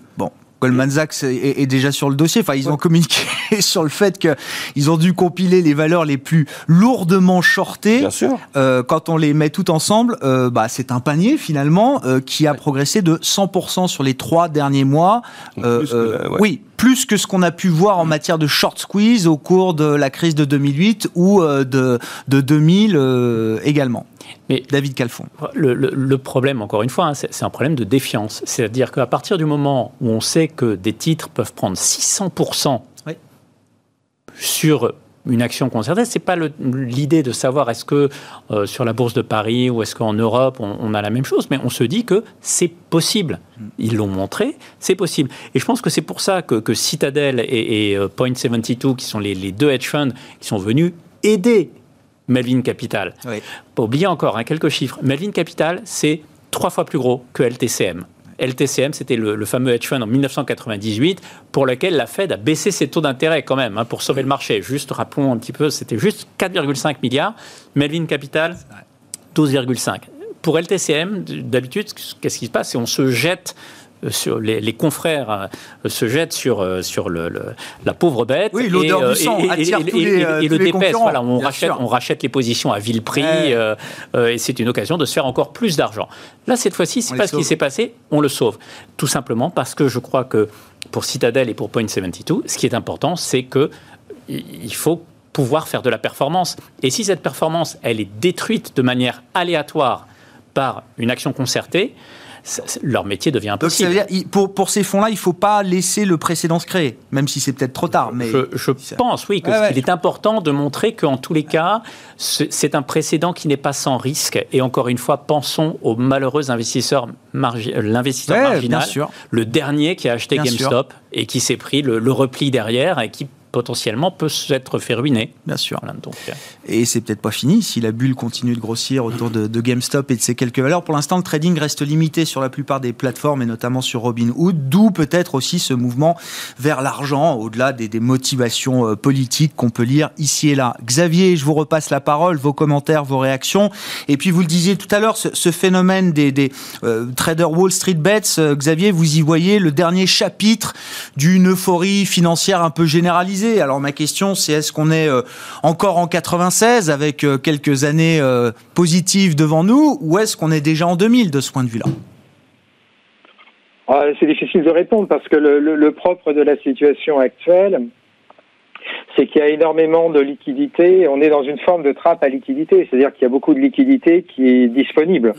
Goldman Sachs est, est déjà sur le dossier. Enfin, ils ont communiqué [LAUGHS] sur le fait qu'ils ont dû compiler les valeurs les plus lourdement shortées. Bien sûr. Euh, quand on les met tout ensemble, euh, bah, c'est un panier finalement euh, qui a progressé de 100% sur les trois derniers mois. Euh, plus que la- ouais. Oui, plus que ce qu'on a pu voir en matière de short squeeze au cours de la crise de 2008 ou de, de 2000 euh, également. Mais David Calfon. Le, problème, encore une fois, hein, c'est un problème de défiance. C'est-à-dire qu'à partir du moment où on sait que des titres peuvent prendre 600% sur une action concertée. C'est pas l'idée de savoir est-ce que euh, sur la bourse de Paris ou est-ce qu'en Europe on, a la même chose, mais on se dit que c'est possible. Ils l'ont montré, c'est possible. Et je pense que c'est pour ça que, Citadel et, euh, Point72, qui sont les, deux hedge funds qui sont venus aider Melvin Capital. Pas oublier encore hein, quelques chiffres. Melvin Capital, c'est trois fois plus gros que LTCM. LTCM, c'était le, fameux hedge fund en 1998 pour lequel la Fed a baissé ses taux d'intérêt quand même hein, pour sauver le marché. Juste, rappelons un petit peu, c'était juste 4,5 milliards. Melvin Capital, 12,5. Pour LTCM, d'habitude, qu'est-ce qui se passe C'est on se jette sur les, confrères euh, se jettent sur, euh, sur le, la pauvre bête. Oui, l'odeur du sang attire tous les, et, le. Voilà, on, rachète, on rachète les positions à vil prix et c'est une occasion de se faire encore plus d'argent. Là, cette fois-ci, c'est pas ce qui s'est passé, on le sauve. Tout simplement parce que je crois que pour Citadel et pour Point72, ce qui est important, c'est que il faut pouvoir faire de la performance. Et si cette performance, elle est détruite de manière aléatoire par une action concertée, leur métier devient impossible. Donc, dire, pour, pour ces fonds-là, il ne faut pas laisser le précédent se créer, même si c'est peut-être trop tard. Mais je, pense, oui, qu'il est important de montrer qu'en tous les cas, c'est un précédent qui n'est pas sans risque. Et encore une fois, pensons aux malheureux investisseurs, l'investisseur marginal, le dernier qui a acheté GameStop et qui s'est pris le, le repli derrière et qui potentiellement peut s'être fait ruiner. Bien sûr. donc, euh. Et c'est peut-être pas fini si la bulle continue de grossir autour de, GameStop et de ses quelques valeurs. Pour l'instant, le trading reste limité sur la plupart des plateformes et notamment sur Robinhood, d'où peut-être aussi ce mouvement vers l'argent, au-delà des, motivations euh, politiques qu'on peut lire ici et là. Xavier, je vous repasse la parole, vos commentaires, vos réactions. Et puis vous le disiez tout à l'heure, ce, phénomène des, euh, traders Wall Street Bets, Xavier, vous y voyez le dernier chapitre d'une euphorie financière un peu généralisée alors ma question, c'est est-ce qu'on est euh, encore en 96 avec euh, quelques années euh, positives devant nous, ou est-ce qu'on est déjà en 2000 de ce point de vue-là? Ah, C'est difficile de répondre parce que le, propre de la situation actuelle, c'est qu'il y a énormément de liquidités. On est dans une forme de trappe à liquidité, c'est-à-dire qu'il y a beaucoup de liquidités qui est disponible.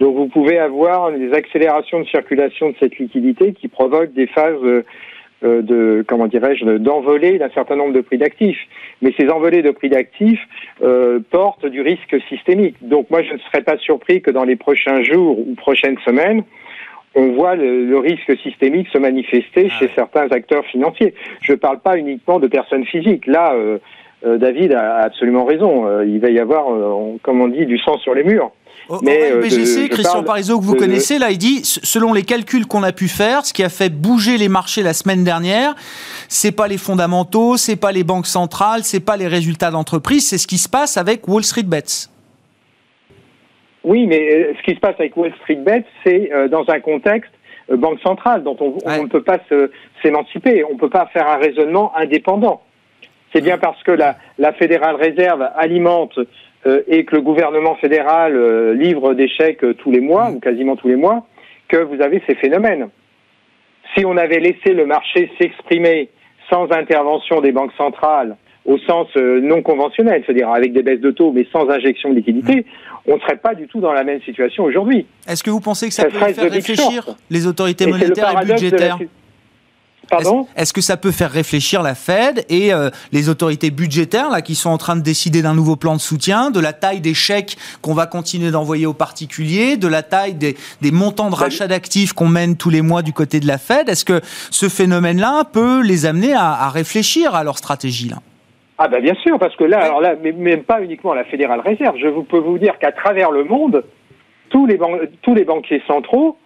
Donc vous pouvez avoir des accélérations de circulation de cette liquidité qui provoquent des phases de comment dirais-je d'envolée d'un certain nombre de prix d'actifs. Mais ces envolées de prix d'actifs euh, portent du risque systémique. Donc moi je ne serais pas surpris que dans les prochains jours ou prochaines semaines on voit le, risque systémique se manifester ah chez certains acteurs financiers. Je ne parle pas uniquement de personnes physiques. Là, euh, David a absolument raison. il va y avoir, comme on dit, du sang sur les murs. Mais au Christian Parizeau, que vous connaissez, là, il dit, selon les calculs qu'on a pu faire, ce qui a fait bouger les marchés la semaine dernière, c'est pas les fondamentaux, c'est pas les banques centrales, c'est pas les résultats d'entreprise, c'est ce qui se passe avec Wall Street Bets. Oui, mais euh, ce qui se passe avec Wall Street Bets, c'est euh, dans un contexte euh, banque centrale dont on, ne peut pas s'émanciper, on ne peut pas faire un raisonnement indépendant. C'est bien parce que la, la Fédérale Réserve alimente euh, et que le gouvernement fédéral euh, livre des chèques euh, tous les mois, ou quasiment tous les mois, que vous avez ces phénomènes. Si on avait laissé le marché s'exprimer sans intervention des banques centrales, au sens non conventionnel, c'est-à-dire avec des baisses de taux, mais sans injection de liquidité, mmh. on ne serait pas du tout dans la même situation aujourd'hui. Est-ce que vous pensez que ça, peut faire réfléchir les autorités monétaires et budgétaires? Est-ce que ça peut faire réfléchir la Fed et euh, les autorités budgétaires là qui sont en train de décider d'un nouveau plan de soutien, de la taille des chèques qu'on va continuer d'envoyer aux particuliers, de la taille des, montants de rachat d'actifs qu'on mène tous les mois du côté de la Fed? Est-ce que ce phénomène-là peut les amener à, réfléchir à leur stratégie là? Ah ben bien sûr, parce que là, alors là, même pas uniquement la Fédérale Réserve, je peux vous dire qu'à travers le monde, tous les, tous les banquiers centraux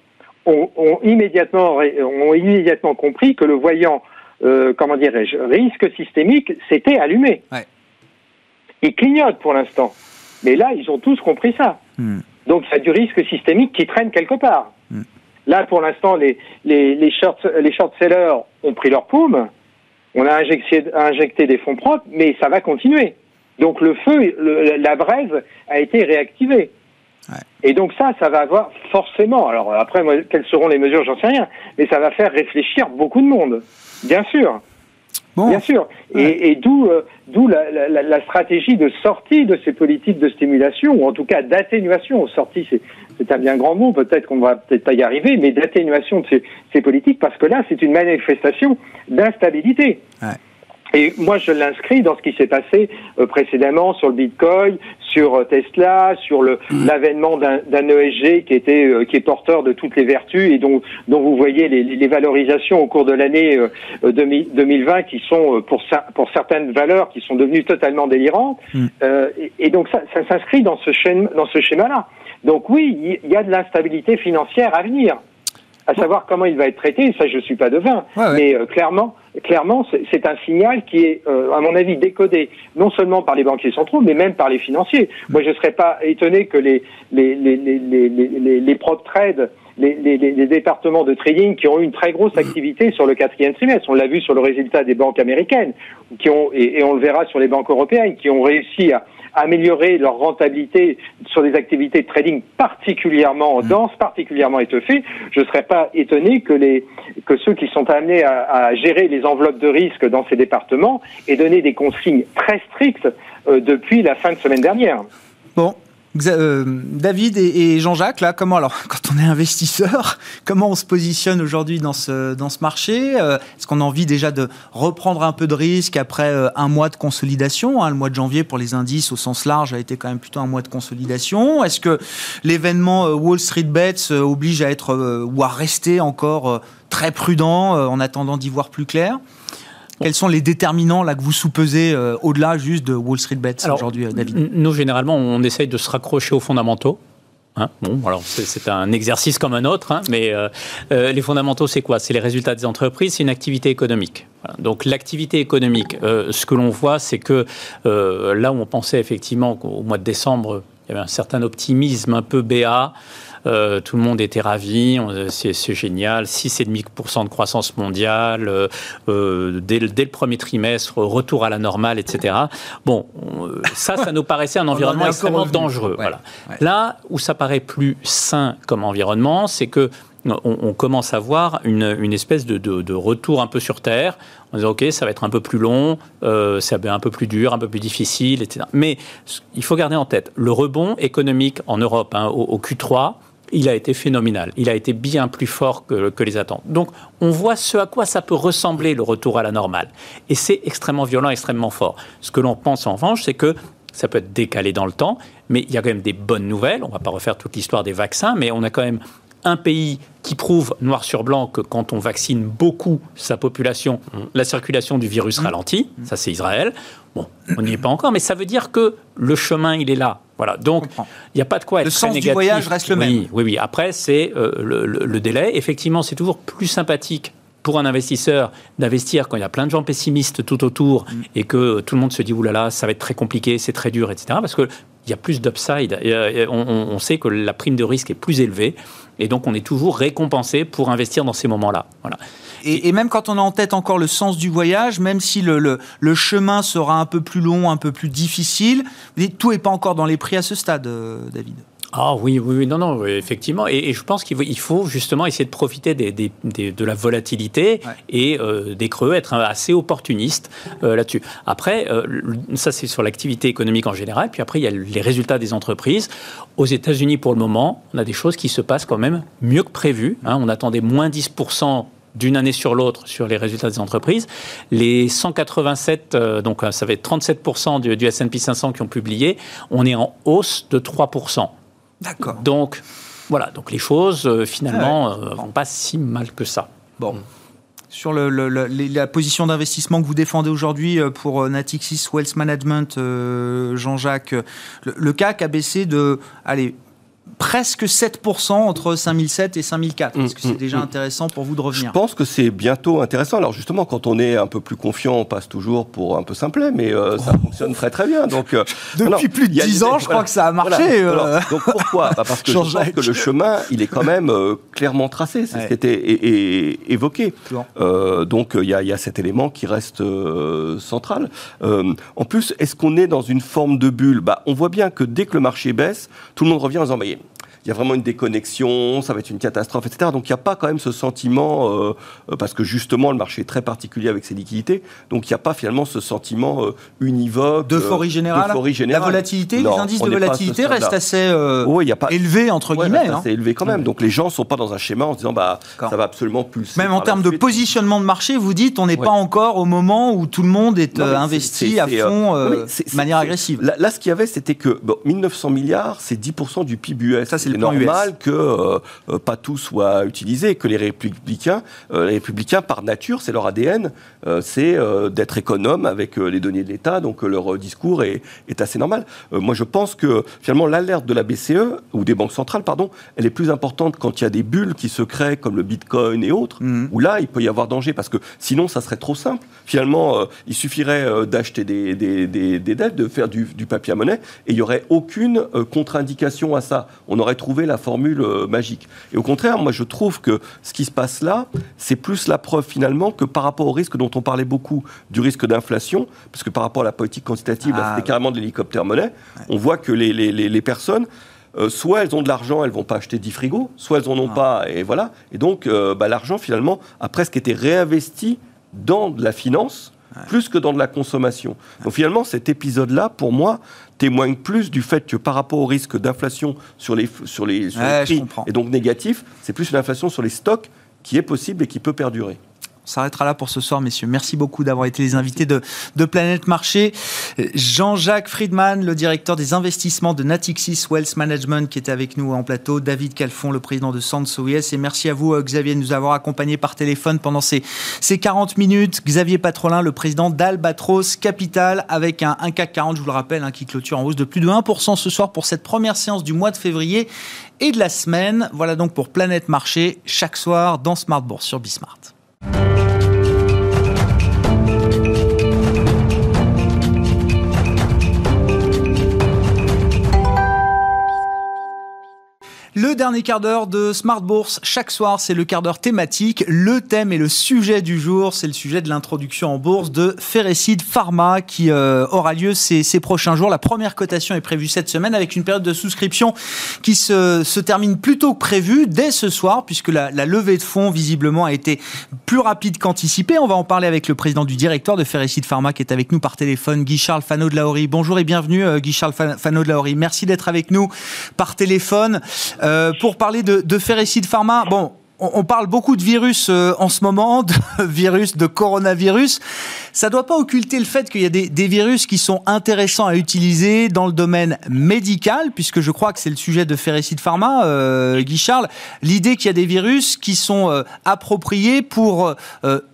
ont, immédiatement, ont immédiatement compris que le voyant, euh, comment dirais-je, risque systémique, s'était allumé. Ouais. Ils clignotent pour l'instant. Mais là, ils ont tous compris ça. Hmm. Donc, il y a du risque systémique qui traîne quelque part. Hmm. Là, pour l'instant, les, les, les, short, les short-sellers ont pris leur paume. On a injecté, injecté des fonds propres, mais ça va continuer. Donc, le feu, la braise a été réactivée. Et donc ça, ça va avoir forcément, alors après, quelles seront les mesures, j'en sais rien, mais ça va faire réfléchir beaucoup de monde, bien sûr. Bien sûr. Et, d'où euh, d'où la, la, stratégie de sortie de ces politiques de stimulation, ou en tout cas d'atténuation. Sortie, c'est c'est un bien grand mot, peut-être qu'on va peut-être pas y arriver, mais d'atténuation de ces, ces, politiques, parce que là, c'est une manifestation d'instabilité. Ouais. Et moi, je l'inscris dans ce qui s'est passé euh, précédemment sur le Bitcoin, sur euh, Tesla, sur le mm. l'avènement d'un ESG qui était euh, qui est porteur de toutes les vertus et dont dont vous voyez les, les valorisations au cours de l'année 2020 qui sont pour pour certaines valeurs qui sont devenues totalement délirantes. Mm. Et, et, donc ça, ça s'inscrit dans ce schéma dans ce schéma-là. Donc oui, il y a de l'instabilité financière à venir à savoir comment il va être traité, ça je suis pas devin, mais euh, clairement, clairement c'est un signal qui est, euh, à mon avis, décodé non seulement par les banquiers centraux, mais même par les financiers. Moi, je ne serais pas étonné que les les les les les, les prop trades les, les, les, départements de trading qui ont eu une très grosse activité sur le quatrième trimestre. On l'a vu sur le résultat des banques américaines, qui ont, et, et, on le verra sur les banques européennes, qui ont réussi à, améliorer leur rentabilité sur des activités de trading particulièrement mm. denses, particulièrement étoffées, je ne serais pas étonné que, les, que ceux qui sont amenés à, à, gérer les enveloppes de risque dans ces départements aient donné des consignes très strictes euh, depuis la fin de semaine dernière. Bon, David et, Jean-Jacques, là, comment alors, [LAUGHS] quand on est investisseur, [LAUGHS] comment on se positionne aujourd'hui dans ce, dans ce marché euh, Est-ce qu'on a envie déjà de reprendre un peu de risque après euh, un mois de consolidation hein? Le mois de janvier pour les indices au sens large a été quand même plutôt un mois de consolidation. Est-ce que l'événement Wall Street Bets oblige à être ou à rester encore très prudent en attendant d'y voir plus clair? Quels sont les déterminants là que vous soupesez euh, au-delà juste de Wall Street Bets aujourd'hui, euh, David Nous, généralement, on essaye de se raccrocher aux fondamentaux. Hein bon, alors c'est un exercice comme un autre, hein, mais euh, les fondamentaux, c'est quoi? C'est les résultats des entreprises, c'est une activité économique. Donc l'activité économique, ce que l'on voit, c'est que là où on pensait effectivement qu'au mois de décembre, il y avait un certain optimisme un peu BA, euh, tout le monde était ravi, c'est génial, 6,5% de croissance mondiale, euh, euh, dès, le premier trimestre, retour à la normale, etc. Bon, ça, ça nous paraissait un [LAUGHS] environnement extrêmement dangereux. Voilà. Là où ça paraît plus sain comme environnement, c'est que on, commence à voir une, espèce de, retour un peu sur Terre, en disant ok, ça va être un peu plus long, euh, ça va être un peu plus dur, un peu plus difficile, etc. Mais il faut garder en tête, le rebond économique en Europe hein, au, Q3, il a été phénoménal. Il a été bien plus fort que, les attentes. Donc, on voit ce à quoi ça peut ressembler le retour à la normale. Et c'est extrêmement violent, extrêmement fort. Ce que l'on pense en revanche, c'est que ça peut être décalé dans le temps, mais il y a quand même des bonnes nouvelles. On ne va pas refaire toute l'histoire des vaccins, mais on a quand même un pays qui prouve noir sur blanc que quand on vaccine beaucoup sa population, mm. la circulation du virus mm. ralentit. Mm. Ça, c'est Israël. Bon, on n'y est pas encore, mais ça veut dire que le chemin, il est là. Voilà. Donc, il n'y a pas de quoi être le sens du voyage reste le même. Oui, oui, oui. Après, c'est euh, le, délai. Effectivement, c'est toujours plus sympathique pour un investisseur d'investir quand il y a plein de gens pessimistes tout autour et que tout le monde se dit oulala, ça va être très compliqué, c'est très dur, etc. Parce que il y a plus d'upside. Euh, on, on, sait que la prime de risque est plus élevée. Et donc, on est toujours récompensé pour investir dans ces moments-là. Voilà. Et, même quand on a en tête encore le sens du voyage, même si le, le, chemin sera un peu plus long, un peu plus difficile, tout n'est pas encore dans les prix à ce stade, euh, David. Ah oui, oui, non, non, effectivement. Et, je pense qu'il faut, justement essayer de profiter des, des, de la volatilité et euh, des creux, être assez opportuniste euh, là-dessus. Après, euh, ça c'est sur l'activité économique en général. Puis après, il y a les résultats des entreprises. Aux États-Unis, pour le moment, on a des choses qui se passent quand même mieux que prévu. Hein. On attendait moins 10% d'une année sur l'autre sur les résultats des entreprises. Les 187, donc ça va être 37% du, du S&P 500 qui ont publié, on est en hausse de 3%. D'accord. Donc, voilà, donc les choses, euh, finalement, ne euh, vont pas si mal que ça. Bon. Sur le, la position d'investissement que vous défendez aujourd'hui euh, pour Natixis Wealth Management, Jean-Jacques, le, le, CAC a baissé de, allez, presque 7% entre 5007 et 5004. Est-ce que c'est mm, déjà mm, mm. intéressant pour vous de revenir? Je pense que c'est bientôt intéressant. Alors justement, quand on est un peu plus confiant, on passe toujours pour un peu simplet, mais euh, ça oh. fonctionne très très bien. Donc, euh, [LAUGHS] Depuis plus de 10 ans, je crois que ça a marché. Euh. donc pourquoi? Bah, Parce que je pense que le chemin, il est quand même clairement tracé. C'est ce qui était évoqué. donc il y, a cet élément qui reste central. en plus, est-ce qu'on est dans une forme de bulle? Bah, On voit bien que dès que le marché baisse, tout le monde revient en disant, il y a vraiment une déconnexion, ça va être une catastrophe, etc. Donc il n'y a pas quand même ce sentiment, euh, parce que justement le marché est très particulier avec ses liquidités, donc il n'y a pas finalement ce sentiment univoque. D'euphorie générale, générale, La volatilité, les indices de volatilité restent assez élevés, entre guillemets. Hein. C'est élevé quand même. Donc les gens ne sont pas dans un schéma en se disant, bah, ça va absolument plus. Même en termes de positionnement de marché, vous dites, on n'est pas encore au moment où tout le monde est investi à fond de manière agressive. Là, ce qu'il y avait, c'était que 1900 milliards, c'est 10% du PIB US. Ça, c'est normal que euh, euh, pas tout soit utilisé, que les républicains, euh, les républicains par nature, c'est leur ADN, c'est d'être économe avec les données de l'État, donc leur discours est, est, assez normal. moi, je pense que finalement l'alerte de la BCE ou des banques centrales, pardon, elle est plus importante quand il y a des bulles qui se créent comme le Bitcoin et autres, mhm. où là, il peut y avoir danger parce que sinon, ça serait trop simple. Finalement, il suffirait d'acheter des, des, des, des, dettes, de faire du, du papier à monnaie, et il n'y aurait aucune contre-indication à ça. On aurait trouvé la formule euh, magique. Et au contraire, moi, je trouve que ce qui se passe là, c'est plus la preuve finalement que par rapport au risque dont on parlait beaucoup, du risque d'inflation, parce que par rapport à la politique quantitative, ah, c'était carrément de l'hélicoptère monnaie, on voit que les, les, les, personnes, euh, soit elles ont de l'argent, elles vont pas acheter 10 frigos, soit elles en ont ah. pas, et voilà. Et donc, euh, bah, l'argent, finalement, a presque été réinvesti dans de la finance, plus que dans de la consommation. Donc finalement, cet épisode-là, pour moi, témoigne plus du fait que par rapport au risque d'inflation sur les, sur les, prix, et donc négatif, c'est plus une inflation sur les stocks qui est possible et qui peut perdurer s'arrêtera là pour ce soir, messieurs. Merci beaucoup d'avoir été les invités de, Planète Marché. Jean-Jacques Friedman, le directeur des investissements de Natixis Wealth Management, qui était avec nous en plateau. David Calfon, le président de Sansoes. Et merci à vous, euh, Xavier, de nous avoir accompagnés par téléphone pendant ces, ces 40 minutes. Xavier Patrolin, le président d'Albatros Capital, avec un, un, CAC 40, je vous le rappelle, hein, qui clôture en hausse de plus de 1% ce soir pour cette première séance du mois de février et de la semaine. Voilà donc pour Planète Marché, chaque soir dans Smart Bourse sur Bismart. Thank you. Le dernier quart d'heure de Smart Bourse, chaque soir, c'est le quart d'heure thématique. Le thème et le sujet du jour, c'est le sujet de l'introduction en bourse de Ferrecide Pharma qui euh, aura lieu ces, prochains jours. La première cotation est prévue cette semaine avec une période de souscription qui se, termine plus tôt que prévu dès ce soir puisque la, levée de fonds visiblement a été plus rapide qu'anticipé. On va en parler avec le président du directeur de Ferrecide Pharma qui est avec nous par téléphone, Guy-Charles Fano de Laori. Bonjour et bienvenue euh, Guy-Charles Fano de Laori. Merci d'être avec nous par téléphone. Euh, pour parler de, de Pharma, bon, on, parle beaucoup de virus euh, en ce moment, [LAUGHS] de virus, de coronavirus. Ça ne doit pas occulter le fait qu'il y a des, virus qui sont intéressants à utiliser dans le domaine médical, puisque je crois que c'est le sujet de Ferricide Pharma, euh, Guy Charles. L'idée qu'il y a des virus qui sont euh, appropriés pour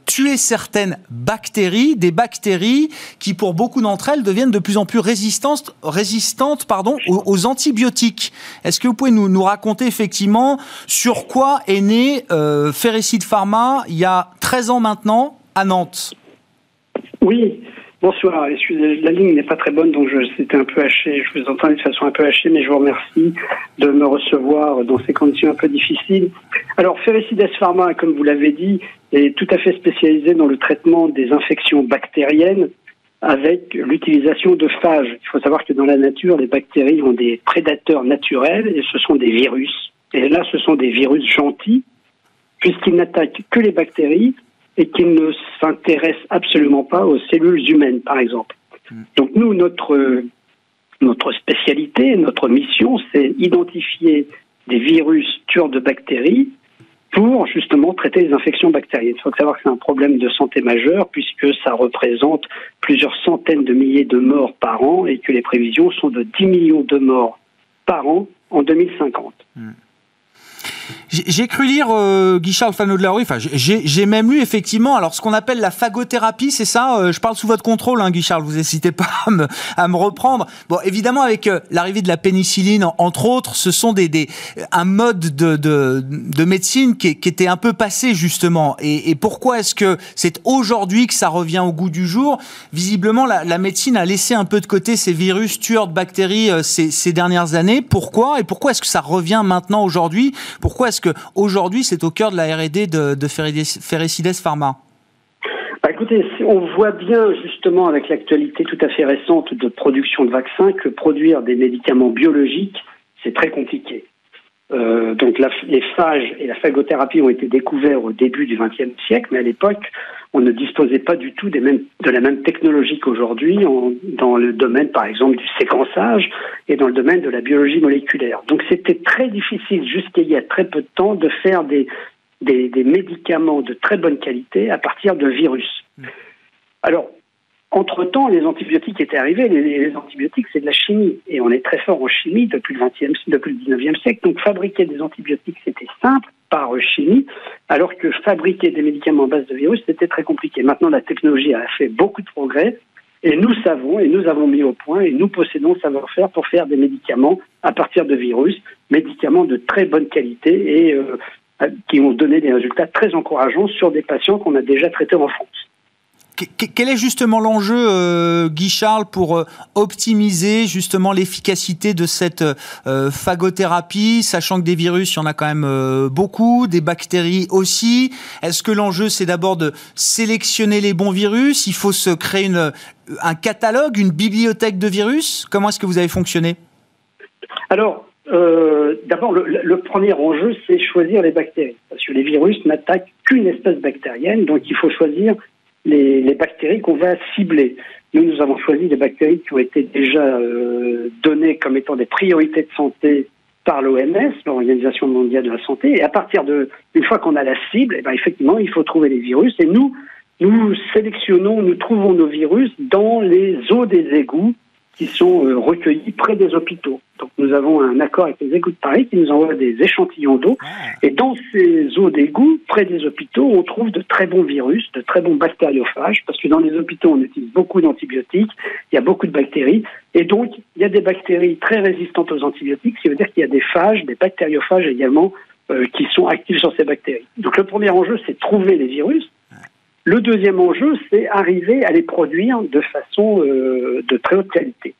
tuer certaines bactéries, des bactéries qui, pour beaucoup d'entre elles, deviennent de plus en plus résistantes, résistantes pardon, aux, antibiotiques. Est-ce que vous pouvez nous, nous, raconter effectivement sur quoi est né euh, Ferricide Pharma il y a 13 ans maintenant à Nantes? Oui, bonsoir. La ligne n'est pas très bonne, donc c'était un peu haché. Je vous entends de façon un peu hachée, mais je vous remercie de me recevoir dans ces conditions un peu difficiles. Alors, Ferricides Pharma, comme vous l'avez dit, est tout à fait spécialisé dans le traitement des infections bactériennes avec l'utilisation de phages. Il faut savoir que dans la nature, les bactéries ont des prédateurs naturels et ce sont des virus. Et là, ce sont des virus gentils, puisqu'ils n'attaquent que les bactéries et qu'ils ne s'intéressent absolument pas aux cellules humaines, par exemple. Hmm. Donc nous, notre, notre spécialité, notre mission, c'est identifier des virus tueurs de bactéries pour justement traiter les infections bactériennes. Il faut savoir que c'est un problème de santé majeur puisque ça représente plusieurs centaines de milliers de morts par an et que les prévisions sont de 10 millions de morts par an en 2050. J'ai cru lire euh, Guichard Fano de la enfin j'ai même lu effectivement, alors ce qu'on appelle la phagothérapie, c'est ça euh, Je parle sous votre contrôle, hein, Guichard, vous n'hésitez pas à me, à me, reprendre. Bon, évidemment, avec euh, l'arrivée de la pénicilline, entre autres, ce sont des, des un mode de, de, de médecine qui, qui, était un peu passé justement. Et, et pourquoi est-ce que c'est aujourd'hui que ça revient au goût du jour? Visiblement, la, la, médecine a laissé un peu de côté ces virus tueurs de bactéries euh, ces, ces dernières années. Pourquoi? Et pourquoi est-ce que ça revient maintenant aujourd'hui? Est-ce qu'aujourd'hui, c'est au cœur de la R&D de, de Ferricides Pharma? Bah écoutez, on voit bien justement avec l'actualité tout à fait récente de production de vaccins que produire des médicaments biologiques, c'est très compliqué. Donc les phages et la phagothérapie ont été découverts au début du XXe siècle, mais à l'époque, on ne disposait pas du tout des mêmes, de la même technologie qu'aujourd'hui dans le domaine, par exemple, du séquençage et dans le domaine de la biologie moléculaire. Donc c'était très difficile, jusqu'il y a très peu de temps, de faire des, des, des médicaments de très bonne qualité à partir de virus. Alors, entre-temps, les antibiotiques étaient arrivés. Les, antibiotiques, c'est de la chimie. Et on est très fort en chimie depuis le, 20e, depuis le 19e siècle. Donc, fabriquer des antibiotiques, c'était simple par chimie, alors que fabriquer des médicaments à base de virus, c'était très compliqué. Maintenant, la technologie a fait beaucoup de progrès. Et nous savons, et nous avons mis au point, et nous possédons le savoir-faire pour faire des médicaments à partir de virus, médicaments de très bonne qualité et euh, qui ont donné des résultats très encourageants sur des patients qu'on a déjà traités en France. Quel est justement l'enjeu, euh, Guy Charles, pour euh, optimiser justement l'efficacité de cette euh, phagothérapie, sachant que des virus, il y en a quand même beaucoup, des bactéries aussi. Est-ce que l'enjeu, c'est d'abord de sélectionner les bons virus? Il faut se créer un catalogue, une bibliothèque de virus? Comment est-ce que vous avez fonctionné? Alors, d'abord, le, premier enjeu, c'est choisir les bactéries. Parce que les virus n'attaquent qu'une espèce bactérienne, donc il faut choisir les, bactéries qu'on va cibler. Nous, nous avons choisi des bactéries qui ont été déjà euh, données comme étant des priorités de santé par l'OMS, l'Organisation mondiale de la santé. Et à partir de, une fois qu'on a la cible, eh ben, effectivement, il faut trouver les virus. Et nous, nous sélectionnons, nous trouvons nos virus dans les eaux des égouts qui sont euh, recueillis près des hôpitaux. Donc nous avons un accord avec les égouts de Paris qui nous envoient des échantillons d'eau. Ah. Et dans ces eaux d'égout, près des hôpitaux, on trouve de très bons virus, de très bons bactériophages, parce que dans les hôpitaux, on utilise beaucoup d'antibiotiques, il y a beaucoup de bactéries. Et donc, il y a des bactéries très résistantes aux antibiotiques, ce qui veut dire qu'il y a des phages, des bactériophages également, euh, qui sont actifs sur ces bactéries. Donc le premier enjeu, c'est trouver les virus. Le deuxième enjeu, c'est arriver à les produire de façon euh, de très haute qualité.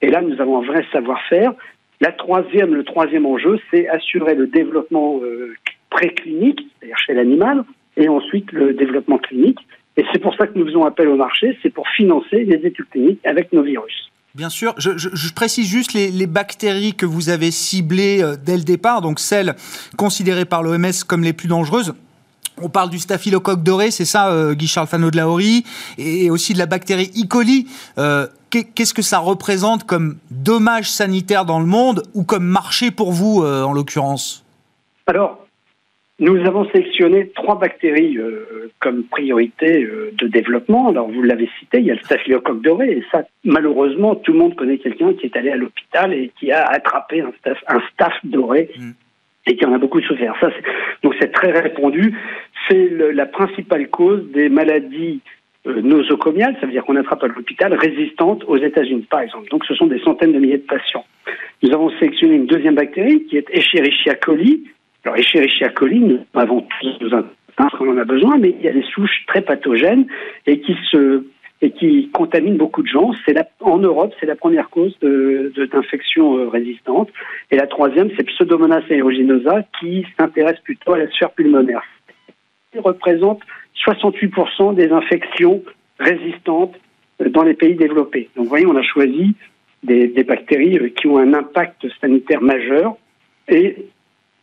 Et là, nous avons un vrai savoir-faire. La troisième, le troisième enjeu, c'est assurer le développement euh, préclinique, c'est-à-dire chez l'animal, et ensuite le développement clinique. Et c'est pour ça que nous faisons appel au marché, c'est pour financer les études cliniques avec nos virus. Bien sûr, je, précise juste les, les, bactéries que vous avez ciblées euh, dès le départ, donc celles considérées par l'OMS comme les plus dangereuses. On parle du staphylocoque doré, c'est ça, euh, Guy-Charles Fano de la et aussi de la bactérie E. coli. Euh, qu'est-ce que ça représente comme dommage sanitaire dans le monde ou comme marché pour vous, euh, en l'occurrence? Alors, nous avons sélectionné trois bactéries comme priorité de développement. Alors, vous l'avez cité, il y a le staphylocoque doré, et ça, malheureusement, tout le monde connaît quelqu'un qui est allé à l'hôpital et qui a attrapé un staph, un staph doré. Mm et qui en a beaucoup souffert. Ça, donc c'est très répandu. C'est la principale cause des maladies euh, nosocomiales, ça veut dire qu'on attrape à l'hôpital, résistantes aux États-Unis, par exemple. Donc ce sont des centaines de milliers de patients. Nous avons sélectionné une deuxième bactérie qui est Escherichia coli. Alors Escherichia coli, nous avons tous nos on en a besoin, mais il y a des souches très pathogènes et qui se et qui contamine beaucoup de gens. C'est en Europe, c'est la première cause d'infection de, euh, résistante. Et la troisième, c'est Pseudomonas aeruginosa qui s'intéresse plutôt à la sphère pulmonaire. Il représente 68% des infections résistantes euh, dans les pays développés. Donc, vous voyez, on a choisi des, bactéries euh, qui ont un impact sanitaire majeur et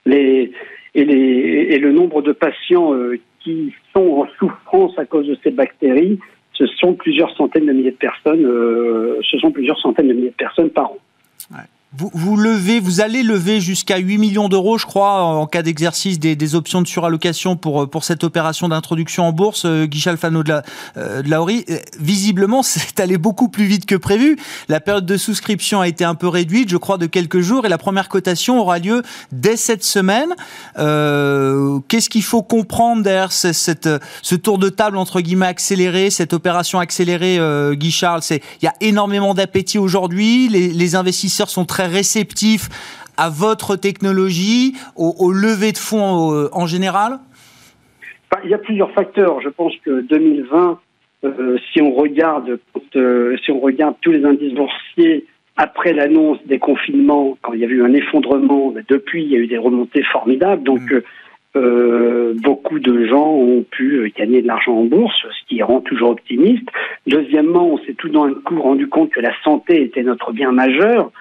le nombre de patients qui sont en souffrance à cause de ces bactéries ce sont plusieurs centaines de milliers de personnes, euh, ce sont plusieurs centaines de milliers de personnes par an. Vous, vous, levez, vous allez lever jusqu'à 8 millions d'euros, je crois, en cas d'exercice des, des, options de surallocation pour, pour cette opération d'introduction en bourse, euh, Guy Alfano de la, euh, de la. Euh, visiblement, [LAUGHS] c'est allé beaucoup plus vite que prévu. La période de souscription a été un peu réduite, je crois, de quelques jours, et la première cotation aura lieu dès cette semaine. Euh, Qu'est-ce qu'il faut comprendre derrière ce, cette, ce tour de table, entre guillemets, accéléré, cette opération accélérée, euh, Guy Il y a énormément d'appétit aujourd'hui, les, les investisseurs sont très réceptif à votre technologie, au, au levée de fonds euh, en général? Il y a plusieurs facteurs. Je pense que 2020, euh, si on regarde euh, si on regarde tous les indices boursiers après l'annonce des confinements, quand il y a eu un effondrement, depuis il y a eu des remontées formidables. Donc mmh. beaucoup de gens ont pu gagner de l'argent en bourse, ce qui rend toujours optimiste. Deuxièmement, on s'est tout d'un coup rendu compte que la santé était notre bien majeur.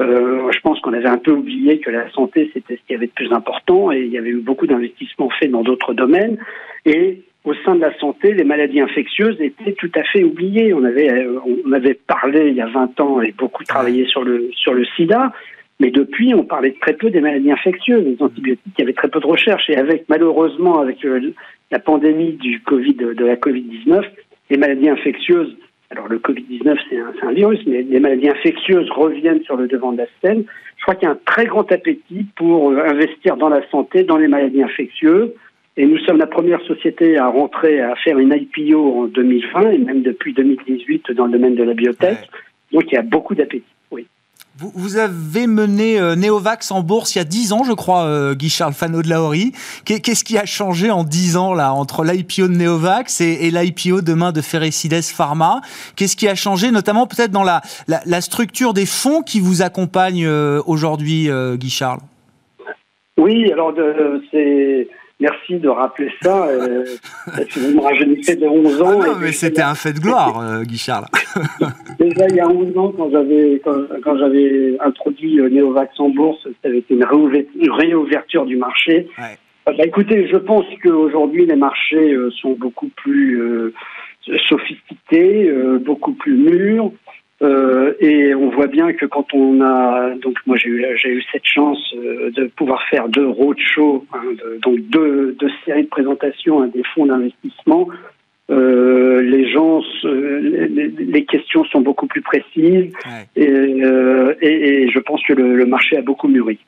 Euh, je pense qu'on avait un peu oublié que la santé, c'était ce qui avait de plus important et il y avait eu beaucoup d'investissements faits dans d'autres domaines. Et au sein de la santé, les maladies infectieuses étaient tout à fait oubliées. On avait, euh, on avait parlé il y a 20 ans et beaucoup travaillé sur le, sur le sida. Mais depuis, on parlait très peu des maladies infectieuses, des antibiotiques, il y avait très peu de recherche. Et avec, malheureusement, avec euh, la pandémie du Covid, de la Covid-19, les maladies infectieuses, alors le Covid-19 c'est un, un, virus, mais les maladies infectieuses reviennent sur le devant de la scène. Je crois qu'il y a un très grand appétit pour euh, investir dans la santé, dans les maladies infectieuses. Et nous sommes la première société à rentrer, à faire une IPO en 2020 et même depuis 2018 dans le domaine de la biotech. Donc il y a beaucoup d'appétit. Vous, avez mené euh, Neovax en bourse il y a 10 ans, je crois, euh, Guichard Fano de Laori. Qu'est-ce qui a changé en 10 ans là entre l'IPO de Neovax et, l'IPO demain de Ferricides Pharma? Qu'est-ce qui a changé, notamment peut-être dans la, la, structure des fonds qui vous accompagnent euh, aujourd'hui, euh, Guy Charles? Oui, alors c'est Merci de rappeler ça. Euh, vous me rajeunissez de 11 ans. Ah non, mais c'était un fait de gloire, euh, Guy Charles. [LAUGHS] Déjà, il y a 11 ans, quand j'avais, quand, quand j'avais introduit euh, Néovax en bourse, ça avait été une, réouverture du marché. Ouais. Bah, écoutez, je pense qu'aujourd'hui, les marchés euh, sont beaucoup plus euh, sophistiqués, beaucoup plus mûrs. Euh, et on voit bien que quand on a donc moi j'ai eu j'ai eu cette chance euh, de pouvoir faire deux roadshows hein, de, donc deux, deux séries de présentations à des fonds d'investissement euh, les gens les, les, questions sont beaucoup plus précises ouais. et, et, et, je pense que le, le marché a beaucoup mûri.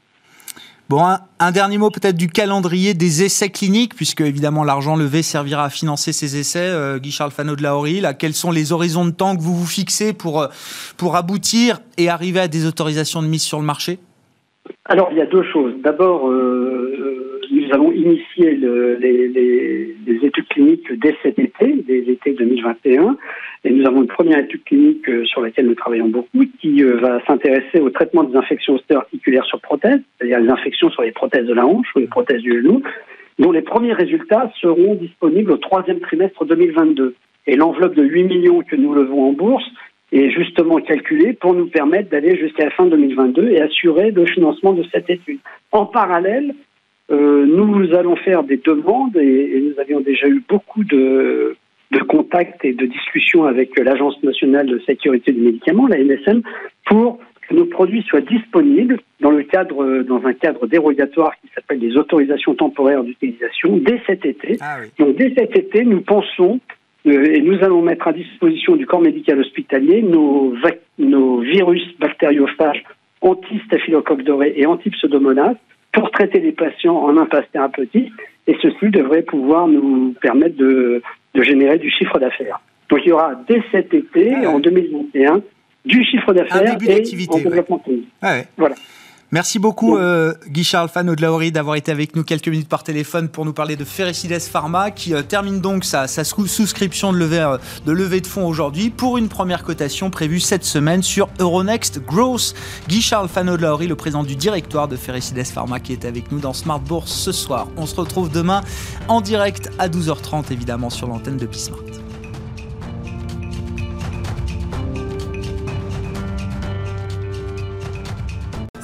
Bon, un, dernier mot peut-être du calendrier des essais cliniques, puisque évidemment l'argent levé servira à financer ces essais. Euh, Guy Charles Fano de la là, quels sont les horizons de temps que vous vous fixez pour, pour aboutir et arriver à des autorisations de mise sur le marché? Alors, il y a deux choses. D'abord, euh, nous avons initié le, les, les, les, études cliniques dès cet été, dès l'été 2021. Et nous avons une première étude clinique sur laquelle nous travaillons beaucoup, qui va s'intéresser au traitement des infections ostéo-articulaires sur prothèses, c'est-à-dire les infections sur les prothèses de la hanche ou les prothèses du genou, dont les premiers résultats seront disponibles au troisième trimestre 2022. Et l'enveloppe de 8 millions que nous levons en bourse est justement calculée pour nous permettre d'aller jusqu'à la fin 2022 et assurer le financement de cette étude. En parallèle, euh, nous allons faire des demandes et, nous avions déjà eu beaucoup de, de contacts et de discussions avec l'Agence nationale de sécurité du médicament, la NSM, pour que nos produits soient disponibles dans le cadre, dans un cadre dérogatoire qui s'appelle les autorisations temporaires d'utilisation dès cet été. Ah oui. Donc dès cet été, nous pensons euh, et nous allons mettre à disposition du corps médical hospitalier nos, nos virus bactériophages anti-staphylocoque doré et anti-pseudomonas pour traiter les patients en impasse thérapeutique et ceci devrait pouvoir nous permettre de, de générer du chiffre d'affaires. Donc il y aura dès cet été, ah ouais. en 2021, du chiffre d'affaires et en développement ouais. Ah ouais. Voilà. Merci beaucoup euh, Guy Charles Fano de Laori d'avoir été avec nous quelques minutes par téléphone pour nous parler de Ferricides Pharma qui euh, termine donc sa, sa souscription de levée, euh, de levée de fonds aujourd'hui pour une première cotation prévue cette semaine sur Euronext Growth. Guy Charles Fano de Laori, le président du directoire de Ferricides Pharma qui est avec nous dans Smart Bourse ce soir. On se retrouve demain en direct à 12h30 évidemment sur l'antenne de Bismart.